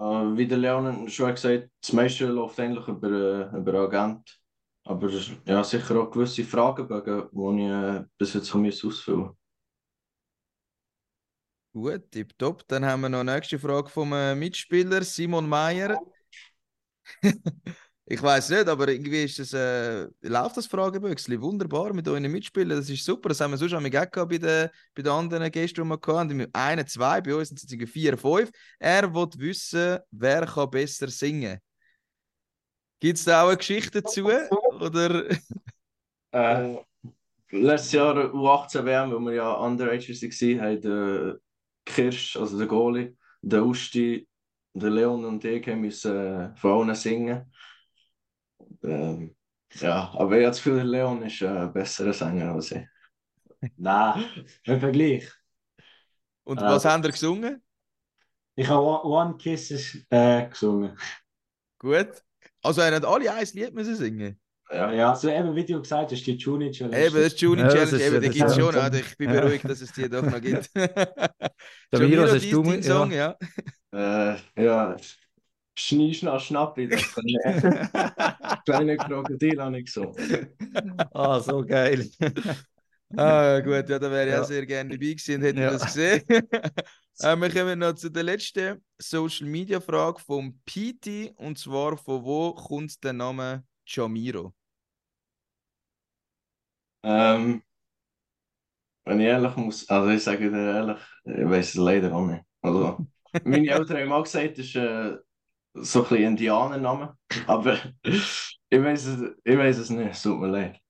E: Äh, wie der Leon schon gesagt hat, das meiste läuft eigentlich über, äh, über Agent. Aber ja, sicher auch gewisse Fragebögen, die ich äh, bis jetzt haben müssen ausfüllen
A: Gut, tipptopp. Dann haben wir noch eine nächste Frage vom äh, Mitspieler Simon Meyer. [LAUGHS] ich weiß nicht, aber irgendwie ist das, äh, läuft das Frageböckchen wunderbar mit euren Mitspielern. Das ist super. Das haben wir sonst auch gehabt bei den, bei den anderen Gästen, die wir hatten. Eine, zwei, bei uns sind es vier, fünf. Er will wissen, wer kann besser singen. Gibt es da auch eine Geschichte dazu? Oder? [LAUGHS]
E: Äh, letztes Jahr U18 WM, wo wir ja Underagers waren, haben der Kirsch, also der Goalie, der Usti, der Leon und ich haben müssen äh, von allen singen. Ähm, ja, aber ich habe das Gefühl, der Leon ist ein besserer Sänger als ich.
F: Nein, im Vergleich.
A: Und
F: Äh,
A: was haben ihr gesungen?
F: Ich habe One, Kisses äh, gesungen.
A: Gut. Also, er hat alle ein Lied müssen singen.
E: Ja,
F: Ja, so eben wie du gesagt hast, die Juni Challenge.
A: Eben, das ist die Juni
B: Ja, das
A: Challenge,
B: ist-
A: eben, die
B: das
A: gibt es
B: ist-
A: schon. Also ich bin
B: Ja.
A: beruhigt, dass es die doch noch gibt.
B: Jamiro,
A: Jamiro,
B: hast du
A: dein
B: mit-
A: Song, ja.
E: äh, ja. Schnie, schna, schnappi, das [LAUGHS] [LAUGHS] kleine, Krokodil habe ich gesungen.
B: Ah, so geil. [LAUGHS]
A: Ah, gut, ja, da wäre ich
B: Ja.
A: auch sehr gerne dabei gewesen und hätte
B: Ja.
A: das gesehen. äh, wir kommen noch zu der letzten Social Media Frage vom Piti und zwar von wo kommt der Name Jamiro?
E: Ähm, wenn ich ehrlich muss, also ich sage dir ehrlich, ich weiß es leider auch nicht. Also, meine Eltern haben mal gesagt, es ist äh, so ein bisschen Indianername, aber [LAUGHS] ich weiß es, ich weiß es nicht, es tut mir leid.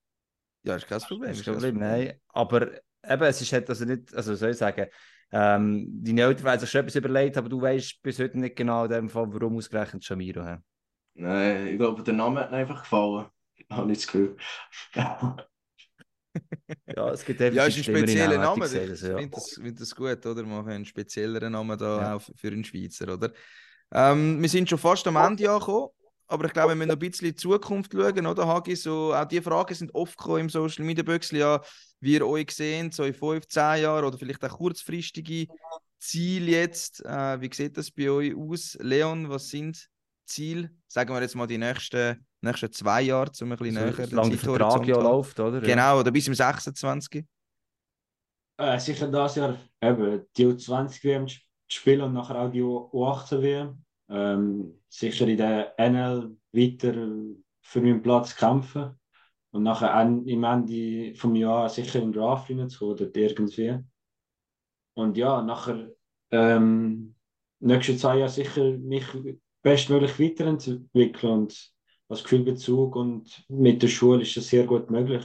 A: Ja, ist kein Problem.
B: Das ist
A: kein
B: Problem, nein. Aber eben, es ist halt also nicht, also soll ich sagen, ähm, deine Eltern haben sich schon etwas überlegt, aber du weißt bis heute nicht genau in dem Fall, warum ausgerechnet Jamiro. hä?
E: Nein, ich glaube, der Name hat mir einfach gefallen. [LAUGHS] Habe ich das Gefühl. [LAUGHS]
B: Ja, es gibt
A: Ja, ist ein spezieller
B: Namen,
A: Name.
B: ich
A: Ich
B: ja.
A: finde das, find das gut, oder? Machen einen spezielleren Namen da
B: Ja.
A: auch für einen Schweizer, oder? Ähm, wir sind schon fast am Ende angekommen, aber ich glaube, wir müssen noch ein bisschen in die Zukunft schauen, oder, Hagi? So, auch die Fragen sind oft gekommen im Social Media Büchsel, ja, wie ihr euch seht, so in fünf, zehn Jahren oder vielleicht auch kurzfristige Ziele jetzt. Äh, wie sieht das bei euch aus? Leon, was sind Ziele? Sagen wir jetzt mal die nächsten, nächsten zwei Jahre, um ein bisschen näher den
B: Solange der Vertrag
A: Zeithorizont
B: ja läuft, oder?
A: Genau, oder bis im 26.
F: Äh, sicher das Jahr eben die U20 WM zu spielen und nachher auch die U18 WM. Ähm, sicher in der NL weiter für meinen Platz kämpfen und nachher an, im Ende vom Jahr sicher in den Draft hineinzukommen oder irgendwie. Und ja, nachher ähm, nächste zwei Jahre sicher mich bestmöglich weiterentwickeln und als Gefühlbezug und mit der Schule ist das sehr gut möglich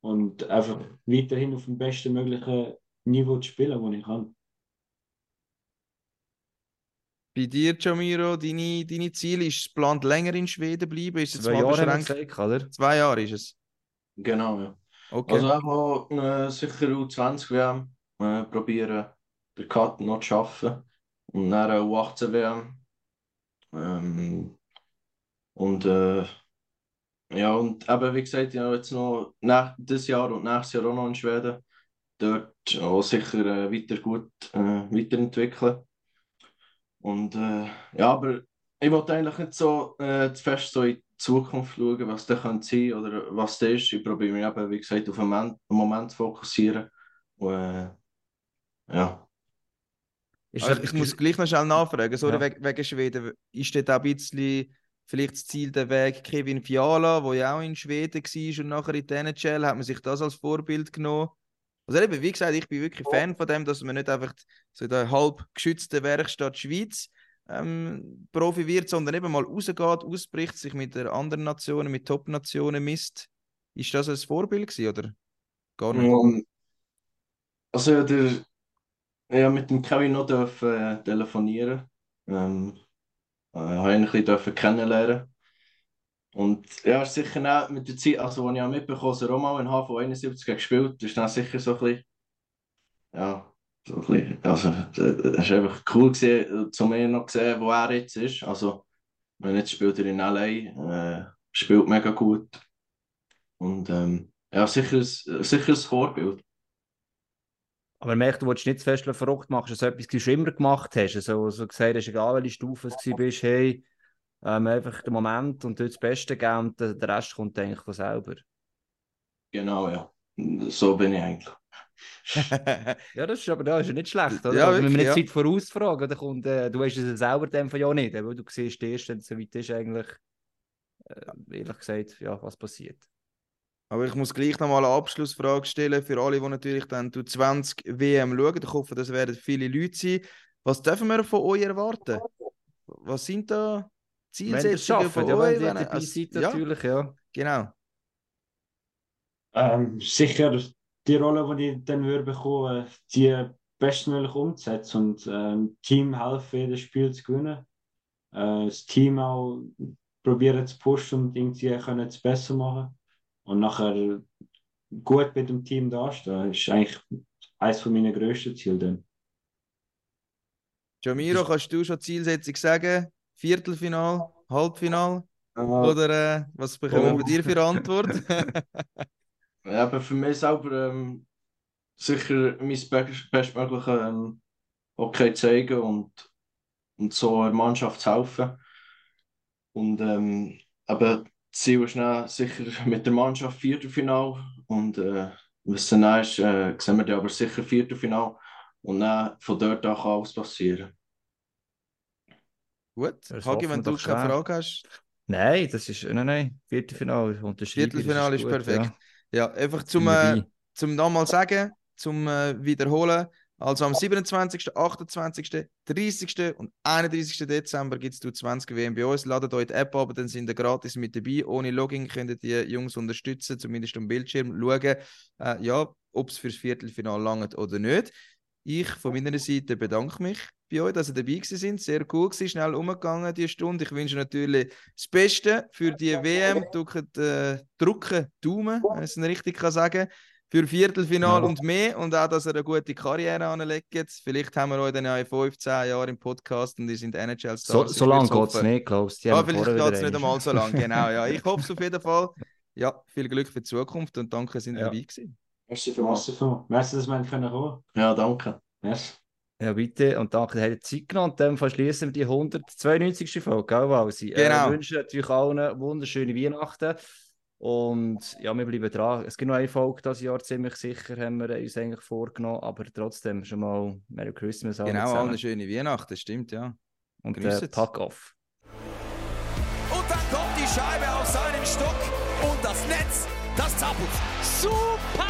F: und einfach weiterhin auf dem besten möglichen Niveau zu spielen, das ich kann.
A: Bei dir, Jamiro, deine, deine Ziele, ist es geplant, länger in Schweden bleiben? Ist es
B: Zwei Jahre haben wir
A: beschränkt?
B: gesagt, oder?
A: Zwei Jahre ist es.
E: Genau, ja.
A: Okay.
E: Also auch mal, äh, sicher U20 WM äh, probieren, den Cut noch zu schaffen. Und dann eine U18 WM. Ähm, und äh, ja, und eben wie gesagt, ja, jetzt noch nach, dieses Jahr und nächstes Jahr auch noch in Schweden. Dort auch sicher äh, weiter gut äh, weiterentwickeln. Und äh, ja, aber ich wollte eigentlich nicht so äh, zu fest so in die Zukunft schauen, was da könnte sein oder was da ist. Ich probiere mich eben, wie gesagt, auf den Moment, den Moment zu fokussieren. Und, äh, ja.
B: Ist
A: Also
B: das-
A: ich muss gleich noch schnell nachfragen, sorry,
B: Ja.
A: wegen, wegen Schweden. Ist dort auch ein bisschen vielleicht das Ziel der Weg Kevin Fiala, der ja auch in Schweden war und nachher in die NHL, hat man sich das als Vorbild genommen? Also eben, wie gesagt, ich bin wirklich Fan von dem, dass man nicht einfach so in der halb geschützten Werkstatt Schweiz ähm, Profi wird, sondern eben mal rausgeht, ausbricht, sich mit den anderen Nationen, mit Top-Nationen misst. Ist das ein Vorbild gewesen, oder gar nicht?
E: Und, also der, ja, mit dem Kevin noch dürfen, äh, telefonieren. Ähm, äh, habe ihn ein bisschen dürfen kennenlernen. Und ja, ist sicher auch mit der Zeit, also als ich auch mitbekommen habe, mal in HV 71 hat gespielt ist dann sicher so ein bisschen, ja, so ein bisschen, also es war einfach cool gewesen, zu mir noch gesehen, wo er jetzt ist. Also, wenn jetzt spielt er in LA, äh, spielt mega gut. Und ähm, ja, sicher, ein- sicher ein Vorbild.
B: Aber merkt, du willst nicht zu fest verrückt machen, dass du etwas die du immer gemacht hast. Also, so gesagt hast, egal welche Stufe es war, hey, ähm, einfach den Moment und dort das Beste geben und der, Rest kommt eigentlich von selber.
E: Genau, ja. So bin ich eigentlich. [LAUGHS]
B: Ja, das ist aber das ist ja nicht schlecht, oder?
A: Ja,
B: also, wenn wir nicht
A: ja.
B: Zeit vorausfragen, dann kommt, äh, du hast es selber dem von ja nicht, weil du siehst erst, wenn es so weit ist, eigentlich, äh, ehrlich gesagt, ja, was passiert.
A: Aber ich muss gleich nochmal eine Abschlussfrage stellen für alle, die natürlich dann die 20 WM schauen. Ich hoffe, das werden viele Leute sein. Was dürfen wir von euch erwarten? Was sind da Zielsetzungen
B: schafft,
A: von
B: ja,
A: euch?
B: wenn ihr
A: also,
B: seid,
A: ja,
B: natürlich, ja.
A: genau.
F: Ähm, sicher die Rolle, die ich dann würde bekommen, die bestmöglich umzusetzen und ähm, Team helfen, jedes Spiel zu gewinnen. Äh, das Team auch probieren zu pushen und irgendwie können es besser machen. Und nachher gut mit dem Team dastehen, ist eigentlich eines von meinen grössten Ziele dann.
A: Jamiro, kannst du schon Zielsetzung sagen? Viertelfinal, Halbfinal? Oder äh, was bekommen wir
E: Oh.
A: von dir für Antwort? [LAUGHS]
E: Ja, aber für mich selber ähm, sicher mein Best- bestmögliche ähm, Hockey zeigen und, und so der Mannschaft zu helfen. Und ähm, aber Ziel ist dann sicher [LAUGHS] mit der Mannschaft Viertelfinal und äh, was dann ist, äh, sehen wir dann aber sicher Viertelfinal und dann von dort an kann alles passieren.
A: Gut, Hagi, wenn du keine
B: schwer.
A: Frage hast.
B: Nein, das ist, nein, nein, Viertelfinale unterschreiben. das
A: Viertelfinale ist
B: gut,
A: perfekt. Ja, einfach
B: Zum
A: äh, zum nochmal sagen, zum äh, Wiederholen. Also am 27., 28., 30. und 31. Dezember gibt es 20 WM bei uns. Ladet euch die App ab, dann sind ihr gratis mit dabei. Ohne Login könnt ihr die Jungs unterstützen, zumindest am Bildschirm schauen, äh, ja, ob es fürs Viertelfinale langt oder nicht. Ich von meiner Seite bedanke mich bei euch, dass ihr dabei gewesen sind. Sehr cool gewesen, schnell umgegangen die Stunde. Ich wünsche natürlich das Beste für die WM. Drückt, äh, drücken Daumen, wenn ich es richtig kann sagen Für Viertelfinale
F: Ja.
A: und mehr. Und auch, dass ihr eine gute Karriere anlegt. Vielleicht haben wir euch dann ja in 15 Jahren im Podcast und ihr sind NHL-Stars.
B: So, so lange geht es nicht, glaubst du?
A: Ja,
B: haben
A: vielleicht geht es
B: wieder
A: nicht einmal so lange. Genau, ja. [LAUGHS] Ich hoffe es auf jeden Fall. Ja, viel Glück für die Zukunft und danke, dass ihr
B: Ja.
A: dabei gewesen.
E: Merci vielmals.
F: Merci vielmals. Merci, dass wir können kommen.
E: Ja, danke.
F: Merci.
B: Ja, bitte. Und danke, dass ihr Zeit genommen habt. Dann verschließen wir die 192. Folge, gell, Walsi?
A: Genau.
B: Äh, wünschen natürlich allen wunderschöne Weihnachten. Und ja, wir bleiben dran. Es gibt noch eine Folge dieses Jahr, ziemlich sicher, haben wir uns eigentlich vorgenommen. Aber trotzdem schon mal Merry Christmas.
A: Genau,
B: zusammen.
A: allen schöne Weihnachten, stimmt, ja.
B: Und äh, pack off.
C: Und dann kommt die Scheibe auf seinen Stock und das Netz, das zappelt.
D: Super